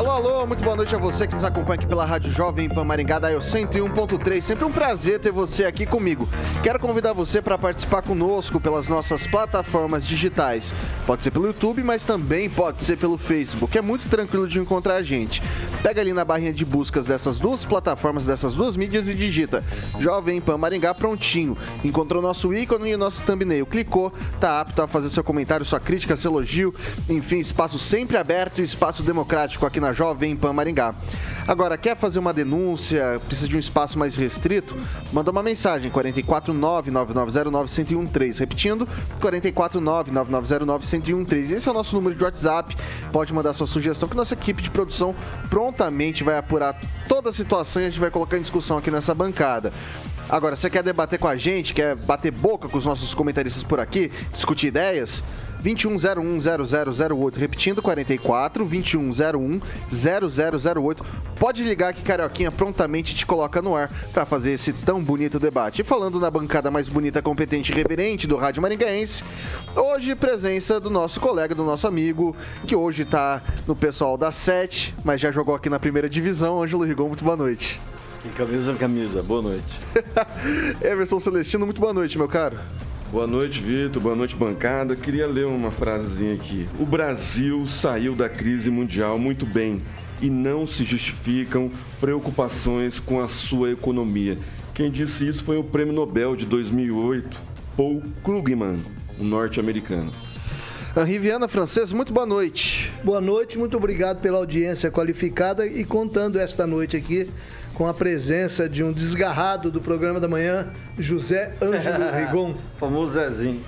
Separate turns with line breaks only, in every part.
Alô, alô, muito boa noite a você que nos acompanha aqui pela Rádio Jovem Pan Maringá, da 101.3. Sempre um prazer ter você aqui comigo. Quero convidar você para participar conosco pelas nossas plataformas digitais. Pode ser pelo YouTube, mas também pode ser pelo Facebook. É muito tranquilo de encontrar a gente. Pega ali na barrinha de buscas dessas duas plataformas, dessas duas mídias e digita Jovem Pan Maringá prontinho. Encontrou nosso ícone e nosso thumbnail. Clicou, tá apto a fazer seu comentário, sua crítica, seu elogio. Enfim, espaço sempre aberto e espaço democrático aqui na Jovem Pan Maringá. Agora, quer fazer uma denúncia, precisa de um espaço mais restrito? Manda uma mensagem, 449-9909-1013. Repetindo, 449-9909-1013. Esse é o nosso número de WhatsApp. Pode mandar sua sugestão que nossa equipe de produção prontamente vai apurar toda a situação e a gente vai colocar em discussão aqui nessa bancada. Agora, você quer debater com a gente, quer bater boca com os nossos comentaristas por aqui, discutir ideias? 21010008, repetindo 44 2101 0008. Pode ligar que Carioquinha prontamente te coloca no ar para fazer esse tão bonito debate. E falando na bancada mais bonita, competente e reverente do Rádio Maringaense, hoje presença do nosso colega, do nosso amigo, que hoje tá no pessoal da 7, mas já jogou aqui na primeira divisão, Ângelo Rigon, muito boa noite.
E camisa, camisa, boa noite.
Emerson Celestino, muito boa noite, meu caro.
Boa noite, Vitor. Boa noite, bancada. Queria ler uma frasezinha aqui. O Brasil saiu da crise mundial muito bem e não se justificam preocupações com a sua economia. Quem disse isso foi o Prêmio Nobel de 2008, Paul Krugman, um norte-americano.
Henri Viana, francês, muito boa noite.
Boa noite, muito obrigado pela audiência qualificada e contando esta noite aqui com a presença de um desgarrado do programa da manhã, José Ângelo Rigon.
Famoso Zezinho.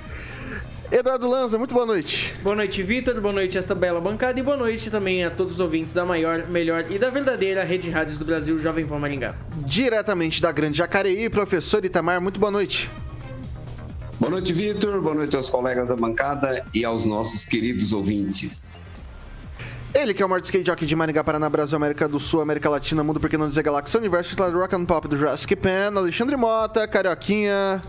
Eduardo Lanza, muito boa noite.
Boa noite, Vitor. Boa noite, esta bela bancada. E boa noite também a todos os ouvintes da maior, melhor e da verdadeira rede de rádios do Brasil, Jovem Pan Maringá.
Diretamente da Grande Jacareí, professor Itamar, muito boa noite.
Boa noite, Vitor. Boa noite aos colegas da bancada e aos nossos queridos ouvintes.
Ele que é o maior skate jockey de Maringá, Paraná, Brasil, América do Sul, América Latina, Mundo, porque não dizer Galáxia, Universo, titular do Rock and Pop do Jurassic Pan, Alexandre Mota, Carioquinha.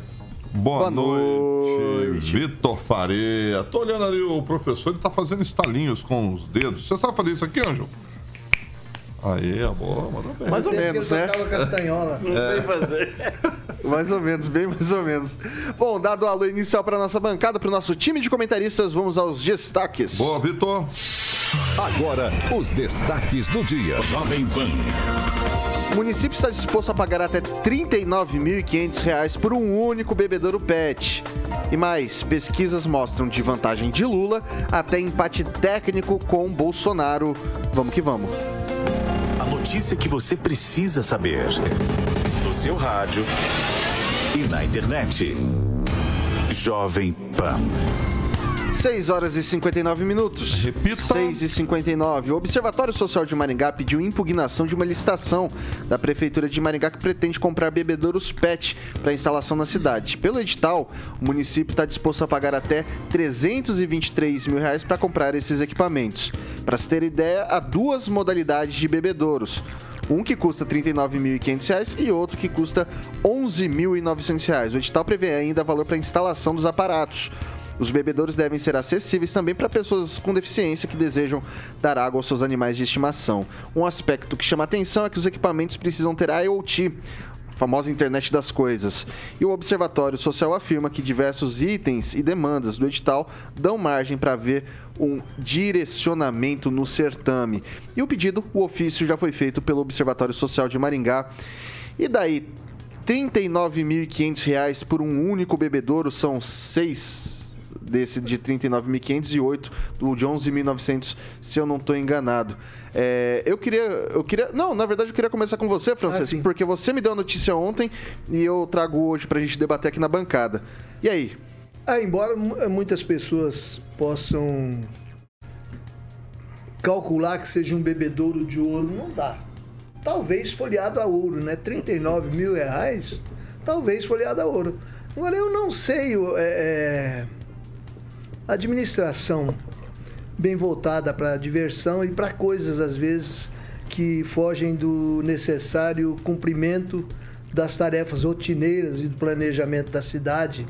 Boa, Boa noite, noite. Vitor Faria. Tô olhando ali o professor, ele tá fazendo estalinhos com os dedos. Você sabe fazer isso aqui, Anjo? Aí, boa, mandou bem.
Mais ou menos, né?
Castanhola.
Não é. sei fazer.
mais ou menos, bem mais ou menos. Bom, dado o alô inicial para nossa bancada, para o nosso time de comentaristas, vamos aos destaques.
Boa, Vitor.
Agora, os destaques do dia. Jovem Pan.
O município está disposto a pagar até R$ 39.500 por um único bebedouro PET. E mais, pesquisas mostram de vantagem de Lula até empate técnico com Bolsonaro. Vamos que vamos
notícia que você precisa saber. No seu rádio e na internet. Jovem Pan.
6 horas e 59 minutos.
Repita.
6 e 59. O Observatório Social de Maringá pediu impugnação de uma licitação da Prefeitura de Maringá que pretende comprar bebedouros PET para instalação na cidade. Pelo edital, o município está disposto a pagar até 323 mil reais para comprar esses equipamentos. Para se ter ideia, há duas modalidades de bebedouros. Um que custa R$ 39.500 e outro que custa R$ 11.900. O edital prevê ainda valor para instalação dos aparatos. Os bebedouros devem ser acessíveis também para pessoas com deficiência que desejam dar água aos seus animais de estimação. Um aspecto que chama atenção é que os equipamentos precisam ter IoT, famosa internet das coisas. E o Observatório Social afirma que diversos itens e demandas do edital dão margem para ver um direcionamento no certame. E o pedido, o ofício já foi feito pelo Observatório Social de Maringá. E daí, R$ 39.500 por um único bebedouro são seis desse de 39.500 e do de 11.900, se eu não estou enganado. É, eu queria, eu queria, não, na verdade eu queria começar com você, Francisco,
Ah,
porque você me deu a notícia ontem e eu trago hoje pra gente debater aqui na bancada. E aí?
Ah, embora mu- muitas pessoas possam calcular que seja um bebedouro de ouro, não dá. Talvez folheado a ouro, né? 39 mil reais, talvez folheado a ouro. Agora, eu não sei, o- é, a administração bem voltada para diversão e para coisas, às vezes, que fogem do necessário cumprimento das tarefas rotineiras e do planejamento da cidade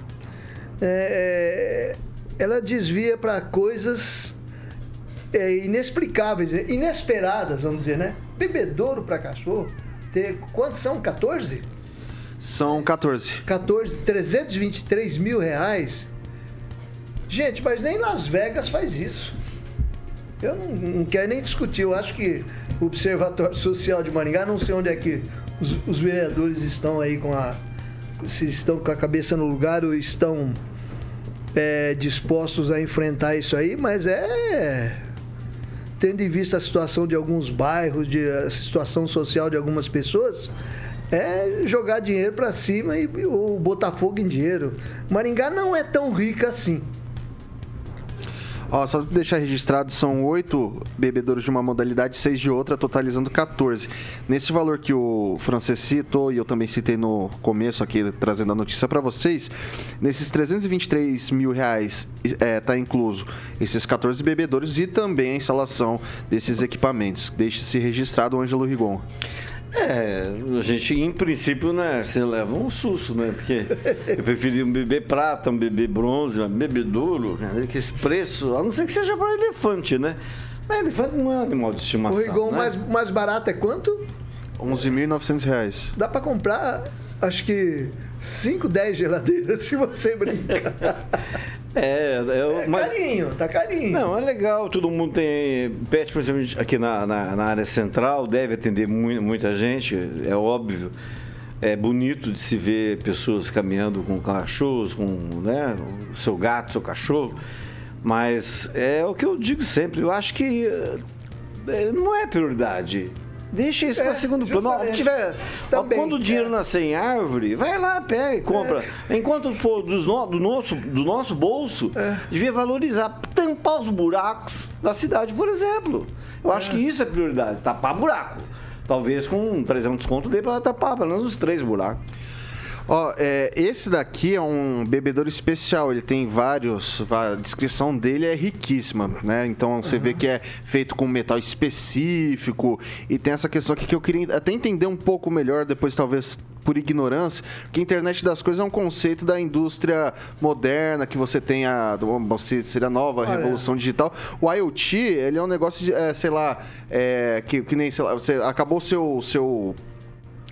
é, ela desvia para coisas é, inexplicáveis, né? inesperadas, vamos dizer, né? Bebedouro para cachorro. Ter, quantos são? 14?
São 14.
14, 323 mil reais. Gente, mas nem Las Vegas faz isso. Eu não, não quero nem discutir. Eu acho que o Observatório Social de Maringá, não sei onde é que os, os vereadores estão aí com a. Se estão com a cabeça no lugar ou estão é, dispostos a enfrentar isso aí, mas é. Tendo em vista a situação de alguns bairros, de, a situação social de algumas pessoas, é jogar dinheiro pra cima e, ou botar fogo em dinheiro. Maringá não é tão rica assim.
Ó, só pra deixar registrado, são oito bebedouros de uma modalidade, seis de outra, totalizando 14. Nesse valor que o francês citou, e eu também citei no começo aqui, trazendo a notícia para vocês, nesses 323 mil reais é, tá incluso esses 14 bebedouros e também a instalação desses equipamentos. Deixe-se registrado, Ângelo Rigon.
É, a gente, em princípio, né, você leva um susto, né? Porque eu preferia um bebê prata, um bebê bronze, um bebê duro, né, que esse preço, a não ser que seja para elefante, né? Mas elefante não é um animal de
O
estimação.
Rigon
né?
mais, mais barato é quanto?
11.900 reais.
Dá pra comprar, acho que 5, 10 geladeiras se você brincar.
É, é,
É
mas,
carinho, tá carinho.
Não, é legal, todo mundo tem. Pet, principalmente aqui na, na, na área central, deve atender mu- muita gente, é óbvio. É bonito de se ver pessoas caminhando com cachorros, com né, o seu gato, seu cachorro. Mas é o que eu digo sempre, eu acho que eh, não é prioridade. Deixa isso
É,
para segundo plano. Ó, tiver, ó,
Também,
quando o dinheiro
é.
nascer em árvore, vai lá, pega e compra. Enquanto for dos no- do, nosso, do nosso bolso,
É.
devia valorizar, tampar os buracos da cidade, por exemplo. Eu acho que isso é prioridade, tapar buraco. Talvez com 300 conto dê para tapar pelo menos os três buracos.
Ó, é, esse daqui é um bebedouro especial, ele tem vários, a descrição dele é riquíssima, né? Então você vê que é feito com metal específico e tem essa questão aqui que eu queria até entender um pouco melhor, depois talvez por ignorância, que a internet das coisas é um conceito da indústria moderna, que você tem a, você seria a nova
Olha.
revolução digital. O IoT, ele é um negócio de, é, sei lá, é, que, que nem, sei lá, você acabou seu seu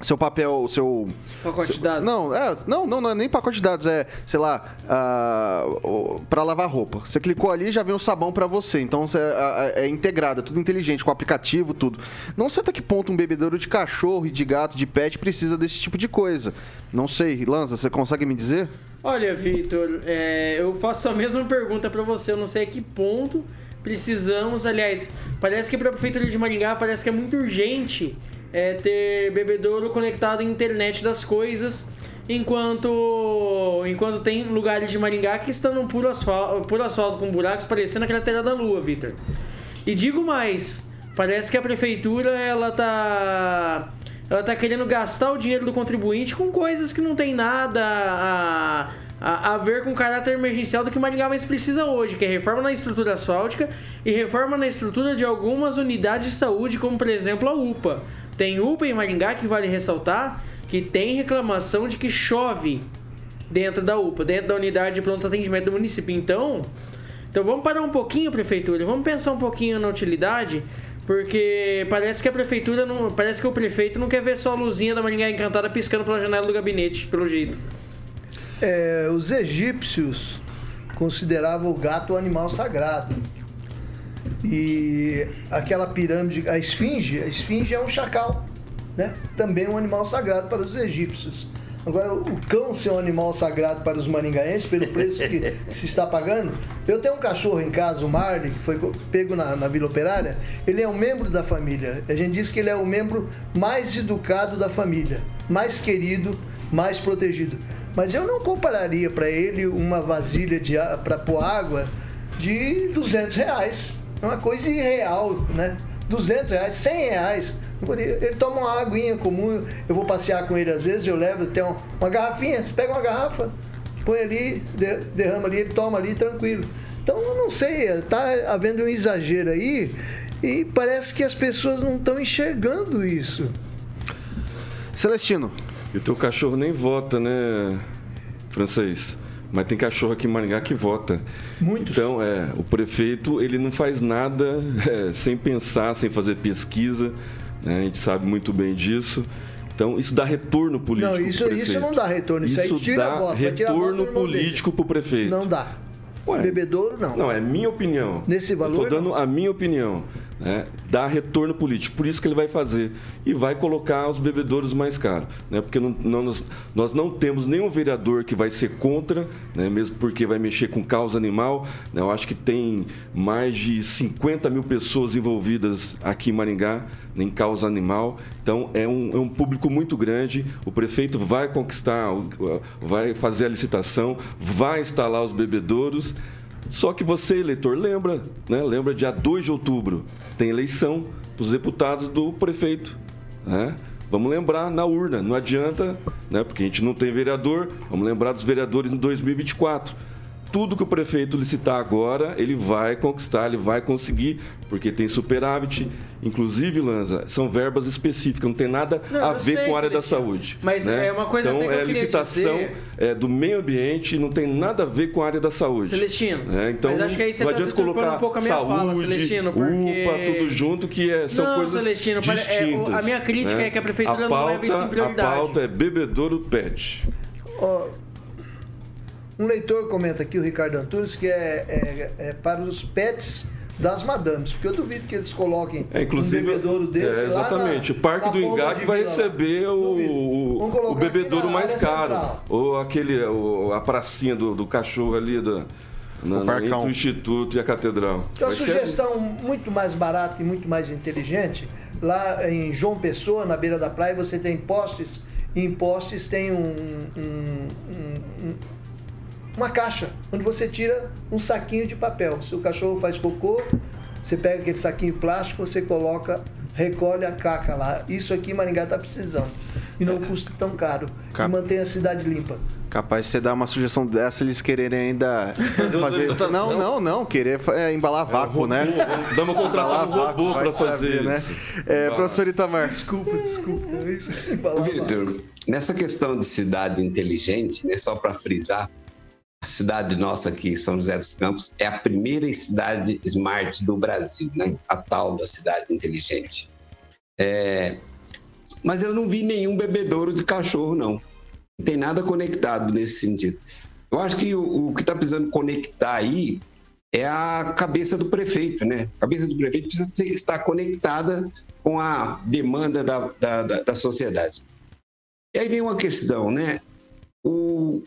seu papel, seu
Pacote
seu-
de dados.
Não, é, não, não, não é nem pacote de dados, é, sei lá, ah, o- pra lavar roupa. Você clicou ali já vem o sabão pra você. Então você, ah, é integrado, é tudo inteligente, com aplicativo, tudo. Não sei até que ponto um bebedouro de cachorro e de gato, de pet precisa desse tipo de coisa. Não sei, Lanza, você consegue me dizer?
Olha, Vitor, é, eu faço a mesma pergunta pra você. Eu não sei a que ponto precisamos. Aliás, parece que pra Prefeitura de Maringá parece que é muito urgente é, ter bebedouro conectado à internet das coisas. Enquanto, enquanto tem lugares de Maringá que estão no puro asfalto, puro asfalto com buracos parecendo a cratera da lua, Vitor. E digo mais, parece que a prefeitura ela tá ela tá querendo gastar o dinheiro do contribuinte com coisas que não tem nada a, a, a ver com o caráter emergencial do que Maringá mais precisa hoje, que é reforma na estrutura asfáltica e reforma na estrutura de algumas unidades de saúde, como por exemplo a UPA. Tem UPA em Maringá que vale ressaltar que tem reclamação de que chove dentro da UPA, dentro da unidade de pronto atendimento do município. Então, então vamos parar um pouquinho, prefeitura. Vamos pensar um pouquinho na utilidade, porque parece que a prefeitura não, parece que o prefeito não quer ver só a luzinha da Maringá Encantada piscando pela janela do gabinete, pelo jeito.
É, os egípcios consideravam o gato um animal sagrado. E aquela pirâmide, a esfinge, a esfinge é um chacal, né? Também um animal sagrado para os egípcios. Agora, o cão ser um animal sagrado para os maringaenses, pelo preço que se está pagando. Eu tenho um cachorro em casa, o Marley, que foi pego na, na Vila Operária. Ele é um membro da família. A gente diz que ele é o membro mais educado da família, mais querido, mais protegido. Mas eu não compararia para ele uma vasilha para pôr água de 200 reais. É uma coisa irreal, né? 200 reais, 100 reais. Ele toma uma aguinha comum, eu vou passear com ele às vezes, eu levo, tem uma garrafinha, você pega uma garrafa, põe ali, derrama ali, ele toma ali tranquilo. Então, eu não sei, está havendo um exagero aí e parece que as pessoas não estão enxergando isso.
Celestino.
E o teu cachorro nem vota, né, francês? Mas tem cachorro aqui em Maringá que vota.
Muitos.
Então, é, o prefeito, ele não faz nada é, sem pensar, sem fazer pesquisa. Né? A gente sabe muito bem disso. Então, isso dá retorno político.
Não, isso, isso não dá retorno. Isso,
isso
aí tira
dá
a bota,
retorno político para o prefeito.
Não dá. Ué, Bebedouro, não.
Não, é minha opinião.
Nesse valor?
Estou dando não. a minha opinião. Né? Dá retorno político. Por isso que ele vai fazer. E vai colocar os bebedouros mais caros. Né? Porque não, não, nós, nós não temos nenhum vereador que vai ser contra, né? mesmo porque vai mexer com causa animal. Né? Eu acho que tem mais de 50 mil pessoas envolvidas aqui em Maringá em causa animal. Então, é um, é um público muito grande. O prefeito vai conquistar, vai fazer a licitação, vai instalar os bebedouros. Só que você, eleitor, lembra, né? Lembra dia 2 de outubro, tem eleição para os deputados do prefeito. Né? Vamos lembrar na urna, não adianta, né? Porque a gente não tem vereador, vamos lembrar dos vereadores em 2024 tudo que o prefeito licitar agora, ele vai conquistar, ele vai conseguir, porque tem superávit. Inclusive, Lanza, são verbas específicas, não tem nada não, a ver sei, com a área da saúde.
Mas
né?
é uma coisa
então,
que
é licitação é, do meio ambiente, não tem nada a ver com a área da saúde.
Celestino.
É, então,
mas acho que aí você
não
tá
adianta colocar
um pouco a minha
saúde,
fala, Celestino, porque...
UPA, tudo junto, que é, são
não,
coisas
Celestino,
distintas.
É, a minha crítica
né?
é que a prefeitura
a pauta,
não leva isso em prioridade.
A pauta é bebedouro pet.
Oh, um leitor comenta aqui, o Ricardo Antunes, que é, é, é para os pets das madames, porque eu duvido que eles coloquem
é, inclusive,
um bebedouro desse
é, Exatamente,
na,
o Parque do Engaque vai receber o, o, bebedouro mais caro. Central. Ou aquele, o, a pracinha do, do cachorro ali da, na, na, entre o Instituto e a Catedral.
Então, a sugestão ser... muito mais barata e muito mais inteligente, lá em João Pessoa, na beira da praia, você tem postes, e em postes tem um, um, um uma caixa, onde você tira um saquinho de papel. Se o cachorro faz cocô, você pega aquele saquinho plástico, você coloca, recolhe a caca lá. Isso aqui Maringá está precisando. E não custa tão caro. Cap... E mantém a cidade limpa.
Capaz de você dar uma sugestão dessa, eles quererem ainda fazer. Não, não, não, querer é, embalar vácuo, é, né?
Dá uma contratar um robô para fazer.
né? É, professor Itamar.
Desculpa, desculpa.
Vitor, nessa questão de cidade inteligente, né, só para frisar, a cidade nossa aqui, São José dos Campos, é a primeira cidade smart do Brasil, né? a tal da cidade inteligente. É... Mas eu não vi nenhum bebedouro de cachorro, não. Não tem nada conectado nesse sentido. Eu acho que o, o que está precisando conectar aí é a cabeça do prefeito, né? A cabeça do prefeito precisa estar conectada com a demanda da, da, da, da sociedade. E aí vem uma questão, né? O,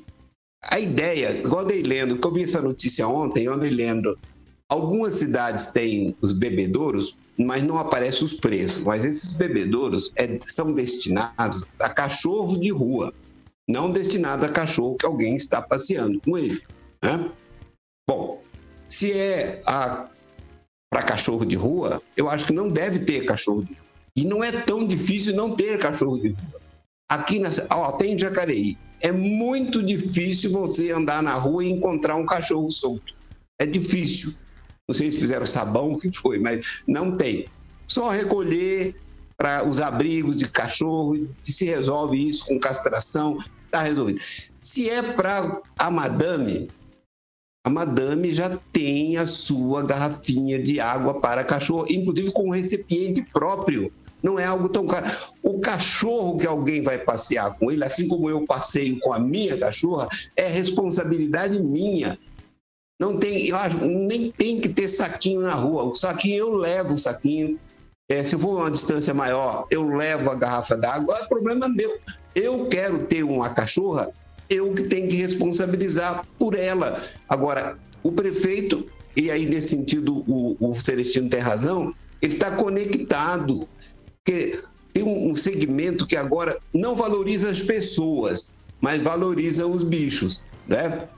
a ideia, igual eu lendo, que eu vi essa notícia ontem, eu andei lendo, algumas cidades têm os bebedouros, mas não aparecem os preços. Mas esses bebedouros é, são destinados a cachorro de rua, não destinados a cachorro que alguém está passeando com ele. Né? Bom, se é para cachorro de rua, eu acho que não deve ter cachorro de rua. E não é tão difícil não ter cachorro de rua. Aqui na, ó, tem Jacareí é muito difícil você andar na rua e encontrar um cachorro solto. É difícil. Não sei se fizeram sabão, o que foi, mas não tem. Só recolher para os abrigos de cachorro, se resolve isso com castração, está resolvido. Se é para a madame, a madame já tem a sua garrafinha de água para cachorro, inclusive com um recipiente próprio não é algo tão caro. O cachorro que alguém vai passear com ele, assim como eu passeio com a minha cachorra, é responsabilidade minha. Não tem, eu acho, nem tem que ter saquinho na rua. O saquinho eu levo o saquinho. É, se eu for uma distância maior, eu levo a garrafa d'água, é problema meu. Eu quero ter uma cachorra, eu que tenho que responsabilizar por ela. Agora, o prefeito, e aí nesse sentido o, o Celestino tem razão, ele está conectado. Porque tem um, segmento que agora não valoriza as pessoas, mas valoriza os bichos, né?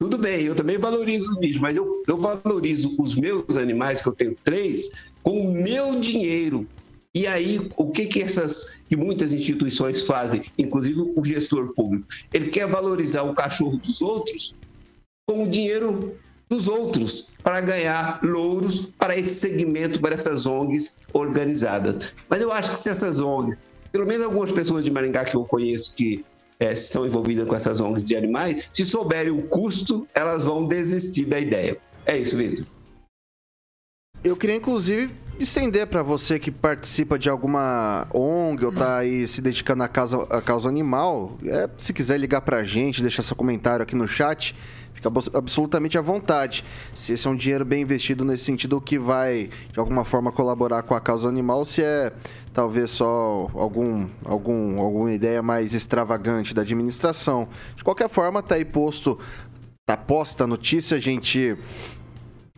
Tudo bem, eu também valorizo os bichos, mas eu, eu valorizo os meus animais, que eu tenho três, com o meu dinheiro. E aí, o que que essas que muitas instituições fazem, inclusive o gestor público, ele quer valorizar o cachorro dos outros com o dinheiro dos outros para ganhar louros para esse segmento, para essas ONGs organizadas. Mas eu acho que se essas ONGs, pelo menos algumas pessoas de Maringá que eu conheço que é, são envolvidas com essas ONGs de animais, se souberem o custo, elas vão desistir da ideia. É isso, Vitor.
Eu queria, inclusive, estender para você que participa de alguma ONG ou tá aí se dedicando à causa, à causa animal, é, se quiser ligar para a gente, deixar seu comentário aqui no chat, fica absolutamente à vontade. Se esse é um dinheiro bem investido nesse sentido, que vai, de alguma forma, colaborar com a causa animal, se é talvez só algum, algum, alguma ideia mais extravagante da administração. De qualquer forma, tá aí posto, tá posta a notícia, a gente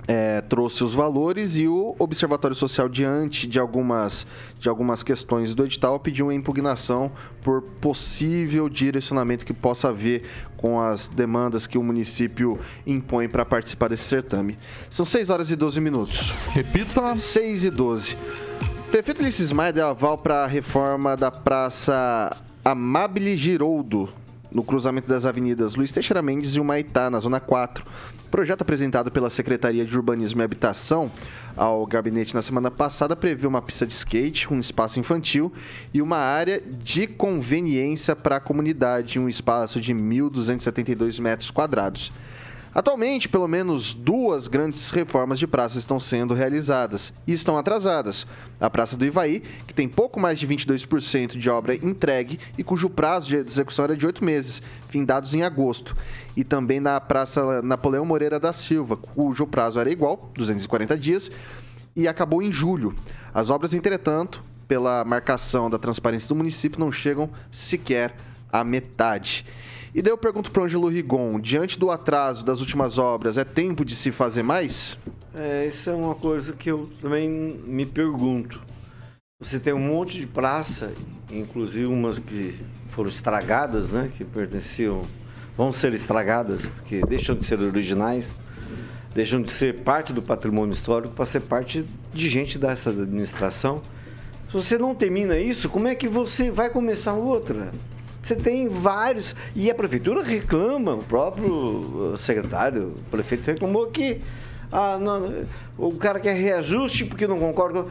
é, trouxe os valores e o Observatório Social, diante de algumas, de algumas questões do edital, pediu uma impugnação por possível direcionamento que possa haver com as demandas que o município impõe para participar desse certame. São 6 horas e 12 minutos.
Repita.
6 e 12. O prefeito Ulisses Maia deu aval para a reforma da Praça Amabile Giroldo, no cruzamento das avenidas Luiz Teixeira Mendes e Humaitá, na Zona 4. Projeto apresentado pela Secretaria de Urbanismo e Habitação ao gabinete na semana passada prevê uma pista de skate, um espaço infantil e uma área de conveniência para a comunidade, um espaço de 1.272 metros quadrados. Atualmente, pelo menos duas grandes reformas de praças estão sendo realizadas e estão atrasadas. A Praça do Ivaí, que tem pouco mais de 22% de obra entregue e cujo prazo de execução era de oito meses, findados em agosto. E também na Praça Napoleão Moreira da Silva, cujo prazo era igual, 240 dias, e acabou em julho. As obras, entretanto, pela marcação da transparência do município, não chegam sequer à metade. E daí eu pergunto para o Ângelo Rigon, diante do atraso das últimas obras, é tempo de se fazer mais?
É, isso é uma coisa que eu também me pergunto. Você tem um monte de praça, inclusive umas que foram estragadas, né? Que pertenciam, vão ser estragadas, porque deixam de ser originais, deixam de ser parte do patrimônio histórico para ser parte de gente dessa administração. Se você não termina isso, como é que você vai começar outra? Você tem vários. E a prefeitura reclama, o próprio uh, secretário, o prefeito reclamou que ah, não, o cara quer reajuste porque não concorda.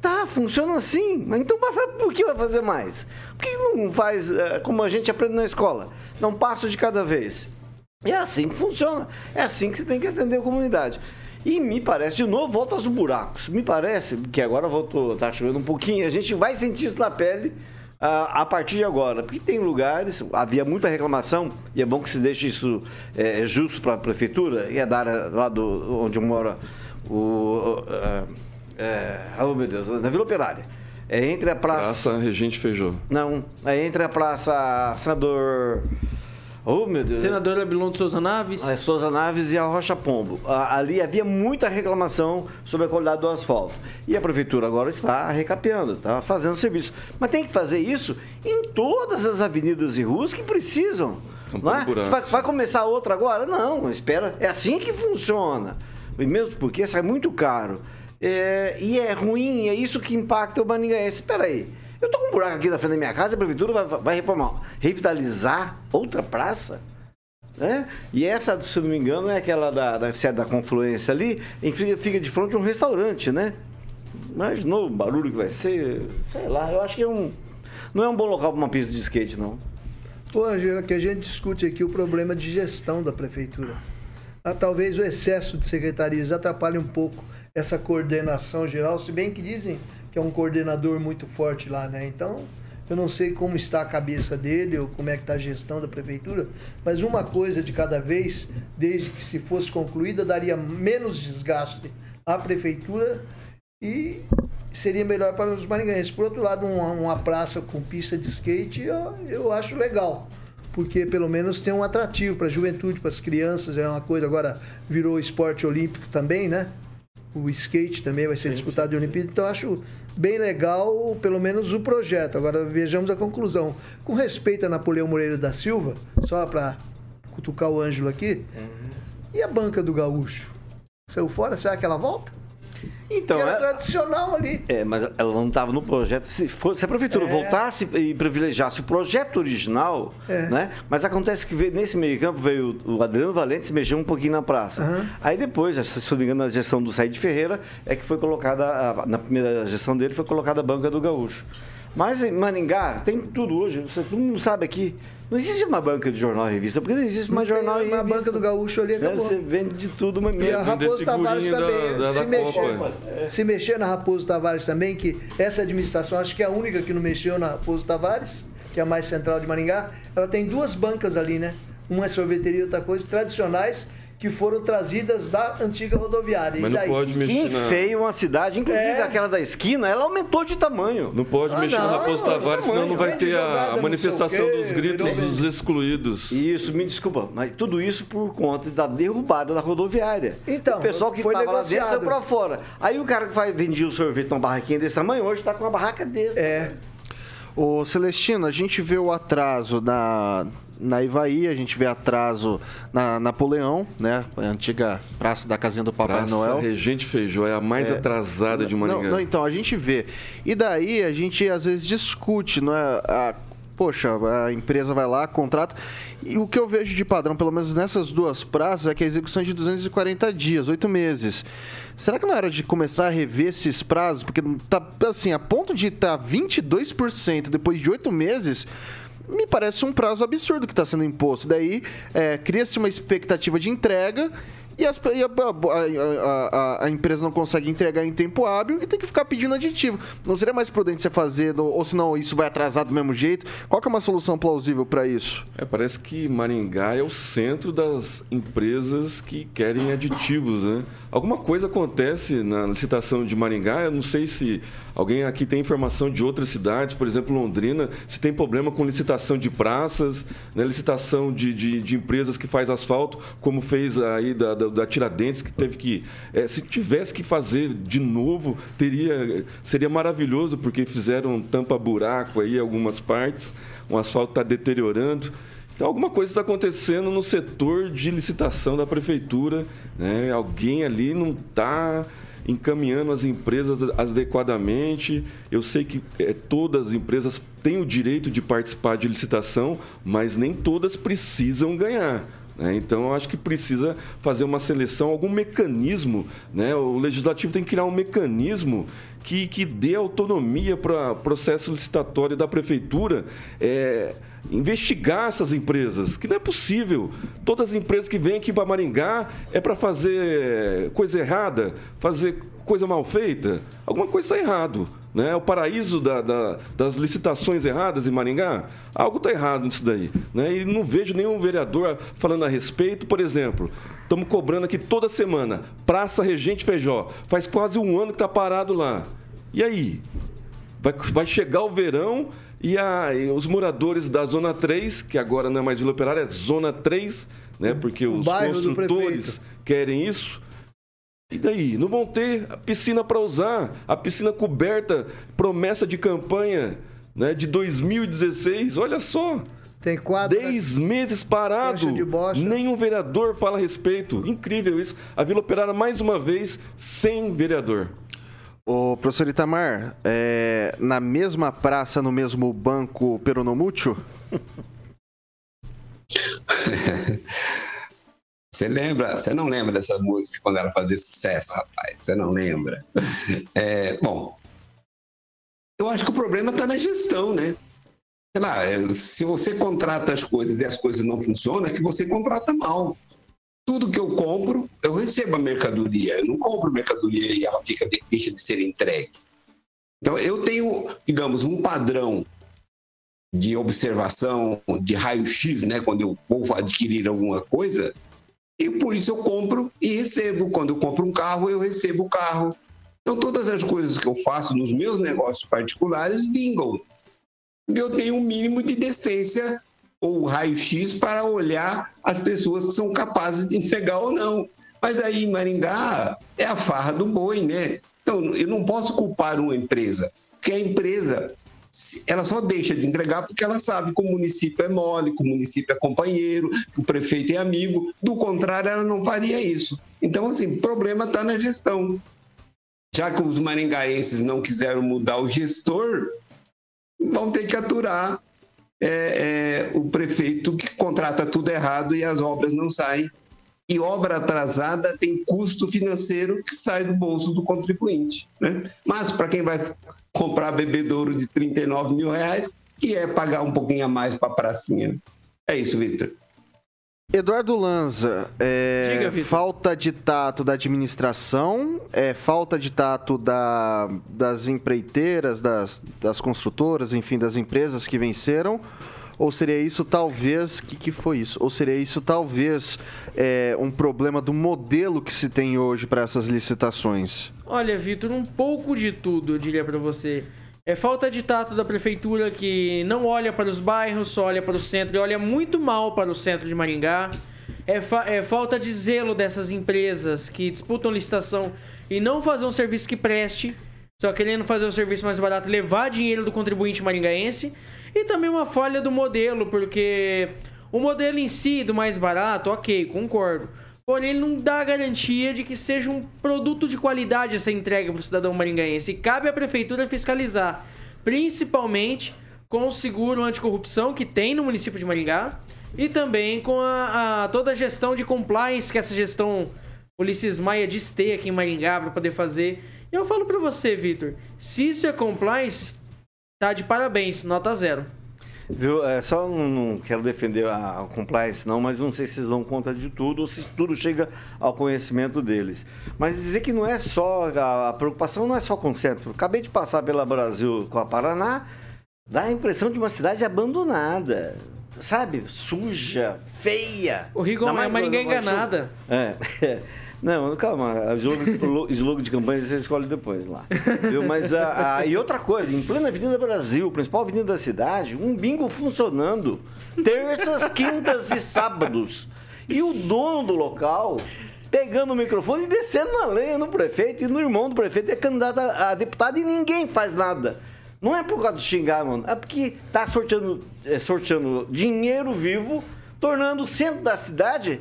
Tá, funciona assim. Mas então por que vai fazer mais? Por que não faz uh, como a gente aprende na escola? Dá um passo de cada vez. É assim que funciona. É assim que você tem que atender a comunidade. E me parece, de novo, volta aos buracos. Me parece que agora voltou, tá chovendo um pouquinho, a gente vai sentir isso na pele a, partir de agora. Porque tem lugares, havia muita reclamação, e é bom que se deixe isso é, justo para a prefeitura, e é da área lá do, onde mora o. É, oh meu Deus, na Vila Operária. É entre a praça.
Praça Regente Feijó.
Não, é entre a praça Senador. Oh, meu Deus.
Senador Abilon de Souza Naves.
A Souza Naves e a Rocha Pombo. Ali havia muita reclamação sobre a qualidade do asfalto. E a prefeitura agora está recapeando, está fazendo serviço. Mas tem que fazer isso em todas as avenidas e ruas que precisam. Não é? vai, vai começar outra agora? Não, espera. É assim que funciona. E mesmo porque sai muito caro. É, e é ruim, é isso que impacta o Maningaense. Espera aí. Eu tô com um buraco aqui na frente da minha casa, a prefeitura vai, vai reformar, revitalizar outra praça. Né? E essa, se não me engano, é aquela da, da, da confluência ali, fica, fica de frente a um restaurante, né? Imaginou o barulho que vai ser? Sei lá, eu acho que é um. Não é um bom local para uma pista de skate, não.
Ô, Angela, que a gente discute aqui o problema de gestão da prefeitura. Ah, talvez o excesso de secretarias atrapalhe um pouco essa coordenação geral, se bem que dizem que é um coordenador muito forte lá, né? Então, eu não sei como está a cabeça dele ou como é que está a gestão da prefeitura, mas uma coisa de cada vez, desde que se fosse concluída, daria menos desgaste à prefeitura e seria melhor para os maringaenses. Por outro lado, uma, uma praça com pista de skate, eu, eu acho legal. Porque pelo menos tem um atrativo para a juventude, para as crianças, é uma coisa. Agora virou esporte olímpico também, né? O skate também vai ser disputado de Olimpíada, então eu acho bem legal, pelo menos o projeto. Agora vejamos a conclusão. Com respeito a Napoleão Moreira da Silva, só para cutucar o Ângelo aqui, e a banca do Gaúcho? Saiu fora? Será que ela volta?
Então,
era
é,
tradicional ali.
é, mas ela não estava no projeto. Se, fosse, se a prefeitura
É.
voltasse e privilegiasse o projeto original,
É.
né? Mas acontece que veio- nesse meio campo veio o Adriano Valente se mexeu um pouquinho na praça.
Aham.
Aí depois, se eu não me engano, na gestão do Said Ferreira, é que foi colocada, a- na primeira gestão dele, foi colocada a banca do Gaúcho. Mas em Maringá tem tudo hoje, você, todo mundo sabe aqui. Não existe uma banca de jornal e revista, porque não existe mais jornal e
Uma
revista.
banca do Gaúcho ali acabou.
Você vende de tudo, mas
E a
mesmo.
Raposo Tavares
figurinha
também.
da- da-
se,
da
mexer,
Copa.
se mexer na Raposo Tavares também, que essa administração, acho que é a única que não mexeu na Raposo Tavares, que é a mais central de Maringá, ela tem duas bancas ali, né? Uma é sorveteria e outra coisa, tradicionais, que foram trazidas da antiga rodoviária.
Mas
e
não
daí?
pode
Que
mexer na...
enfeia uma cidade, inclusive
É.
aquela da esquina, ela aumentou de tamanho.
Não pode
Ah,
mexer
não,
na Raposo
não,
Tavares, senão não vai
vende
ter a,
não
a manifestação
quê,
dos gritos
virou-
dos excluídos.
Isso, me desculpa, mas tudo isso por conta da derrubada da rodoviária.
Então,
o pessoal que
foi
estava lá dentro saiu pra fora. Aí o cara que vai vendia o sorvete numa barraquinha desse tamanho, hoje tá com uma barraca desse.
É.
Ô Celestino, a gente vê o atraso na, na Ivaí, a gente vê atraso na Napoleão, né? A antiga praça da casinha do Papai
Praça
Noel.
Regente Feijó é a mais atrasada de Maringá.
Não, não, então, a gente vê. E daí a gente às vezes discute, não é? A- poxa, a empresa vai lá, contrata. E o que eu vejo de padrão, pelo menos nessas duas praças, é que a execução é de 240 dias, oito meses. Será que não é hora de começar a rever esses prazos? Porque tá assim, a ponto de estar 22% depois de oito meses. Me parece um prazo absurdo que está sendo imposto. Daí é, cria-se uma expectativa de entrega e, as- e a, a- a- a empresa não consegue entregar em tempo hábil e tem que ficar pedindo aditivo. Não seria mais prudente você fazer, no- ou senão isso vai atrasar do mesmo jeito? Qual é uma solução plausível para isso?
É, parece que Maringá é o centro das empresas que querem aditivos, né? Alguma coisa acontece na licitação de Maringá, eu não sei se alguém aqui tem informação de outras cidades, por exemplo, Londrina, se tem problema com licitação de praças, né? licitação de, de, de empresas que faz asfalto, como fez aí da, da, da Tiradentes, que teve que... é, se tivesse que fazer de novo, teria seria maravilhoso, porque fizeram tampa-buraco aí algumas partes, o asfalto está deteriorando. Então, alguma coisa está acontecendo no setor de licitação da prefeitura. Né? Alguém ali não está encaminhando as empresas adequadamente. Eu sei que eh, todas as empresas têm o direito de participar de licitação, mas nem todas precisam ganhar. né? Então, eu acho que precisa fazer uma seleção, algum mecanismo. Né? O legislativo tem que criar um mecanismo que, que dê autonomia para o processo licitatório da prefeitura é, investigar essas empresas, que não é possível. Todas as empresas que vêm aqui para Maringá é para fazer coisa errada, fazer coisa mal feita. Alguma coisa está errado. Né? O paraíso da- da- das licitações erradas em Maringá, algo está errado nisso daí. Né? E não vejo nenhum vereador falando a respeito. Por exemplo, estamos cobrando aqui toda semana, Praça Regente Feijó. Faz quase um ano que está parado lá. E aí? Vai, vai chegar o verão e, a- e os moradores da Zona 3, que agora não é mais Vila Operária, é Zona 3, né? Porque os construtores querem isso. E daí? Não vão ter a piscina para usar, a piscina coberta, promessa de campanha né, de 2016. Olha só,
Tem quatro.
10 meses parado. Nenhum vereador fala a respeito. Incrível isso. A Vila Operária, mais uma vez, sem vereador.
Ô, professor Itamar, é, na mesma praça, no mesmo banco Peronomútil?
Você lembra? Você não lembra dessa música quando ela fazia sucesso, rapaz? Você não lembra? É, bom, eu acho que o problema está na gestão, né? Sei lá, se você contrata as coisas e as coisas não funcionam, é que você contrata mal. Tudo que eu compro, eu recebo a mercadoria. Eu não compro mercadoria e ela fica, deixa de ser entregue. Então, eu tenho, digamos, um padrão de observação, de raio-x, né? Quando eu vou adquirir alguma coisa, e por isso eu compro e recebo. Quando eu compro um carro, eu recebo o carro. Então, todas as coisas que eu faço nos meus negócios particulares vingam. Eu tenho um mínimo de decência ou raio-x para olhar as pessoas que são capazes de entregar ou não. Mas aí Maringá é a farra do boi, né? Então, eu não posso culpar uma empresa, porque a empresa ela só deixa de entregar porque ela sabe que o município é mole, que o município é companheiro, que o prefeito é amigo. Do contrário, ela não faria isso. Então, assim, o problema está na gestão. Já que os maringaenses não quiseram mudar o gestor, vão ter que aturar é, é, o prefeito que contrata tudo errado e as obras não saem. E obra atrasada tem custo financeiro que sai do bolso do contribuinte. Né? Mas para quem vai comprar bebedouro de 39 mil reais, que é pagar um pouquinho a mais para a pracinha. É isso, Vitor.
Eduardo Lanza, é, Diga, falta de tato da administração, é falta de tato da, das empreiteiras, das, das construtoras, enfim, das empresas que venceram, ou seria isso talvez, o que, que foi isso? Ou seria isso talvez é, um problema do modelo que se tem hoje para essas licitações?
Olha, Vitor, um pouco de tudo, eu diria para você. É falta de tato da prefeitura que não olha para os bairros, só olha para o centro e olha muito mal para o centro de Maringá. É, fa é, falta de zelo dessas empresas que disputam licitação e não fazer um serviço que preste, só querendo fazer o serviço mais barato, levar dinheiro do contribuinte maringaense. E também uma falha do modelo, porque o modelo em si do mais barato, ok, concordo. Porém, ele não dá garantia de que seja um produto de qualidade essa entrega para o cidadão maringaense. E cabe à prefeitura fiscalizar, principalmente com o seguro anticorrupção que tem no município de Maringá e também com a, a toda a gestão de compliance que essa gestão Ulisses Maia diz ter aqui em Maringá para poder fazer. Eu falo para você, Vitor, se isso é compliance, Tá de parabéns, nota zero.
Viu? É, só não, não quero defender a, a, compliance, não, mas não sei se eles dão conta de tudo ou se tudo chega ao conhecimento deles. Mas dizer que não é só. A, a preocupação não é só com o centro. Acabei de passar pela Brasil com a Paraná, dá a impressão de uma cidade abandonada. Sabe? Suja, feia.
O Rigon é uma ninguém enganada.
É. Não, calma, slogan, slogan de campanha você escolhe depois lá. Viu? Mas a, a, e outra coisa, em plena Avenida Brasil, principal avenida da cidade, um bingo funcionando terças, quintas e sábados. E o dono do local pegando o microfone e descendo na lenha no prefeito e no irmão do prefeito é candidato a, a deputado e ninguém faz nada. Não é por causa de xingar, mano. É porque tá sorteando, é, sorteando dinheiro vivo, tornando o centro da cidade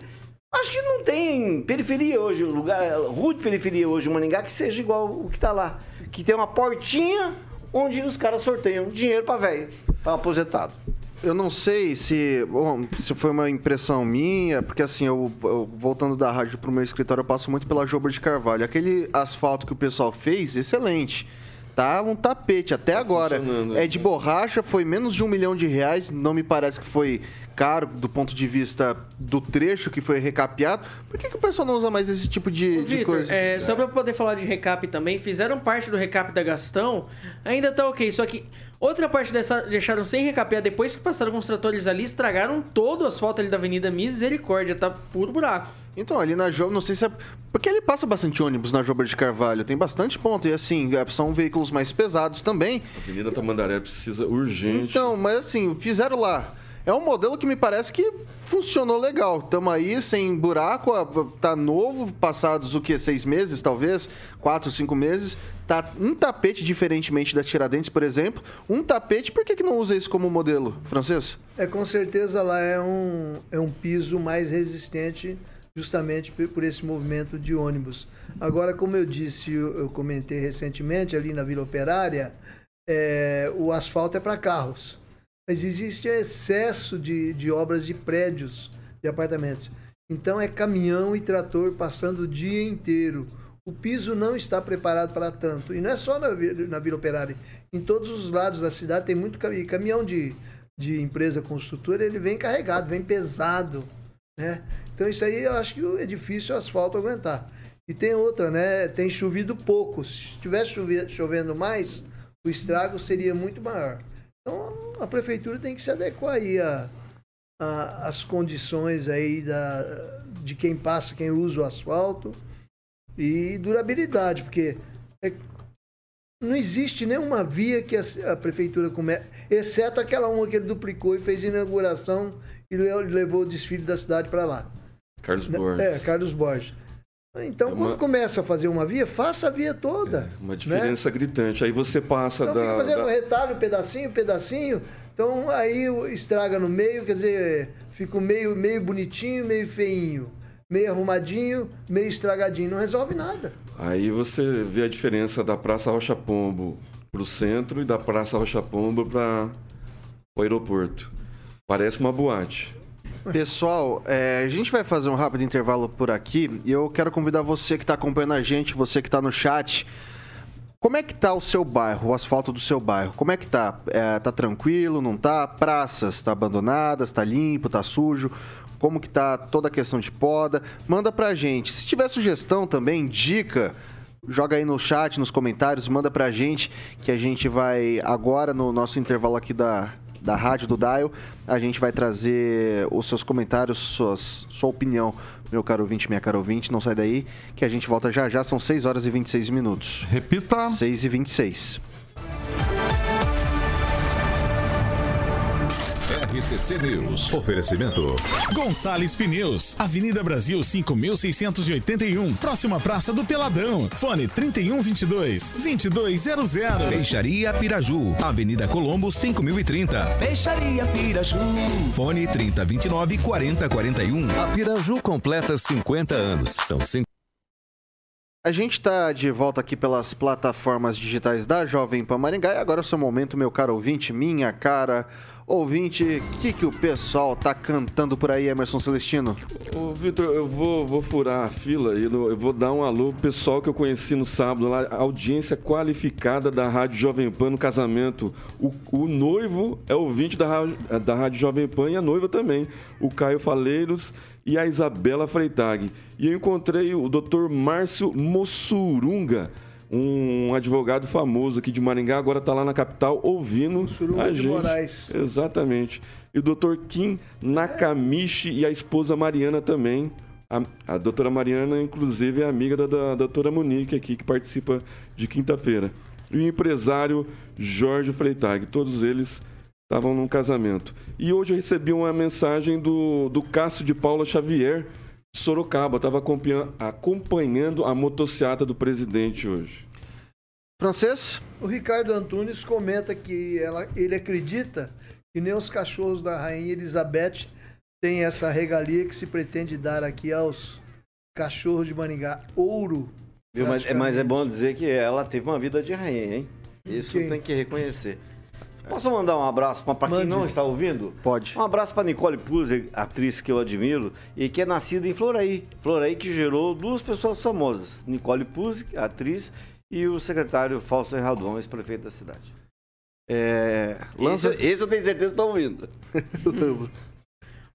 Acho que não tem periferia hoje, lugar, rua de periferia hoje, Maningá, que seja igual o que tá lá. Que tem uma portinha onde os caras sorteiam dinheiro para velho, para aposentado.
Eu não sei se, bom, se foi uma impressão minha, porque assim, eu, eu voltando da rádio pro meu escritório, eu passo muito pela Joba de Carvalho. Aquele asfalto que o pessoal fez, excelente tá um tapete até tá agora. É de borracha, foi menos de um milhão de reais. Não me parece que foi caro do ponto de vista do trecho que foi recapeado. Por que, que o pessoal não usa mais esse tipo de, Ô, de Victor, coisa?
É, só para poder falar de recap também, fizeram parte do recap da Gastão, ainda tá ok. Só que outra parte dessa deixaram sem recapear depois que passaram com os tratores ali, estragaram todo o asfalto ali da Avenida Misericórdia, tá puro buraco.
Então, ali na Joba, não sei se é. Porque ele passa bastante ônibus na Joba de Carvalho, tem bastante ponto. E assim, é, são veículos mais pesados também.
A Avenida Tamandaré precisa urgente.
Então, mas assim, fizeram lá. É um modelo que me parece que funcionou legal. Estamos aí sem buraco, tá novo, passados o que? Seis meses, talvez? Quatro, cinco meses. Tá um tapete, diferentemente da Tiradentes, por exemplo. Um tapete, por que, que não usa isso como modelo, francês?
É, com certeza lá é um, é um piso mais resistente justamente por esse movimento de ônibus. Agora, como eu disse, eu comentei recentemente ali na Vila Operária, é, o asfalto é para carros, mas existe excesso de, de obras de prédios, de apartamentos. Então é caminhão e trator passando o dia inteiro. O piso não está preparado para tanto. E não é só na, na Vila Operária. Em todos os lados da cidade tem muito caminhão de, de empresa construtora, ele vem carregado, vem pesado. Né? Então isso aí eu acho que é difícil o asfalto aguentar. E tem outra, né? Tem chovido pouco. Se estivesse chovendo mais, o estrago seria muito maior. Então a prefeitura tem que se adequar aí a, a, as condições aí da, de quem passa, quem usa o asfalto e durabilidade, porque É, não existe nenhuma via que a, a prefeitura comece, exceto aquela uma que ele duplicou e fez inauguração e levou o desfile da cidade para lá.
Carlos Borges.
É, Carlos Borges. Então,
É uma-
quando começa a fazer uma via, faça a via toda.
É, Uma
né?
diferença gritante. Aí você passa
Então
da.
fica fazendo
da-
retalho, pedacinho, pedacinho. Então aí o- estraga no meio, quer dizer, fica o meio, meio bonitinho, meio feinho. Meio arrumadinho, meio estragadinho. Não resolve nada.
Aí você vê a diferença da Praça Rocha Pombo pro centro e da Praça Rocha Pombo para o aeroporto. Parece uma boate.
Pessoal, é, a gente vai fazer um rápido intervalo por aqui e eu quero convidar você que está acompanhando a gente, você que está no chat. Como é que tá o seu bairro, o asfalto do seu bairro? Como é que tá? É, tá tranquilo, não tá? Praças, tá abandonadas, tá limpo, tá sujo? Como que tá toda a questão de poda? Manda pra gente. Se tiver sugestão também, dica, joga aí no chat, nos comentários, manda pra gente que a gente vai agora no nosso intervalo aqui da da rádio do Dial, a gente vai trazer os seus comentários, suas, sua opinião, meu caro ouvinte, minha cara ouvinte, não sai daí, que a gente volta já já, são 6 horas e 26 minutos.
Repita.
6 e 26.
RCC News. Oferecimento.
Gonçalves Pneus, Avenida Brasil 5681, próxima Praça do Peladão. Fone 3122 2200.
Peixaria Piraju, Avenida Colombo 5030.
Peixaria Piraju.
Fone 3029 4041.
A Piraju completa 50 anos. São 50
A gente está de volta aqui pelas plataformas digitais da Jovem Pan Maringá e agora é o seu momento, meu caro ouvinte, minha cara ouvinte, o que, que o pessoal tá cantando por aí, Emerson Celestino?
Ô, Vitor, eu vou, vou furar a fila e eu vou dar um alô pro pessoal que eu conheci no sábado lá, audiência qualificada da Rádio Jovem Pan no casamento. O, o noivo é ouvinte da, rádio- da Rádio Jovem Pan e a noiva também, o Caio Faleiros e a Isabela Freitag. E eu encontrei o Dr. Márcio Mossurunga, um advogado famoso aqui de Maringá, agora está lá na capital ouvindo a gente.
Moraes.
Exatamente. E o Dr. Kim Nakamichi e a esposa Mariana também. A, a doutora Mariana, inclusive, é amiga da, da doutora Monique aqui, que participa de quinta-feira. E o empresário Jorge Freitag. Todos eles estavam num casamento. E hoje eu recebi uma mensagem do, do Cássio de Paula Xavier, Sorocaba. Estava acompanhando a motociata do presidente hoje.
Francês?
O Ricardo Antunes comenta que ela- ele acredita que nem os cachorros da Rainha Elizabeth têm essa regalia que se pretende dar aqui aos cachorros de Maringá. Ouro.
Viu? Mas, é- mas é bom dizer que ela teve uma vida de rainha, hein? Isso
Quem?
tem que reconhecer. Posso mandar um abraço para quem não está ouvindo?
Pode.
Um abraço para Nicole Puzzi, atriz que eu admiro e que é nascida em Floraí. Floraí que gerou duas pessoas famosas. Nicole Puzzi, atriz, e o secretário Fausto Herradon, ex-prefeito da cidade.
É, lança...
Esse, esse eu tenho certeza que estão ouvindo.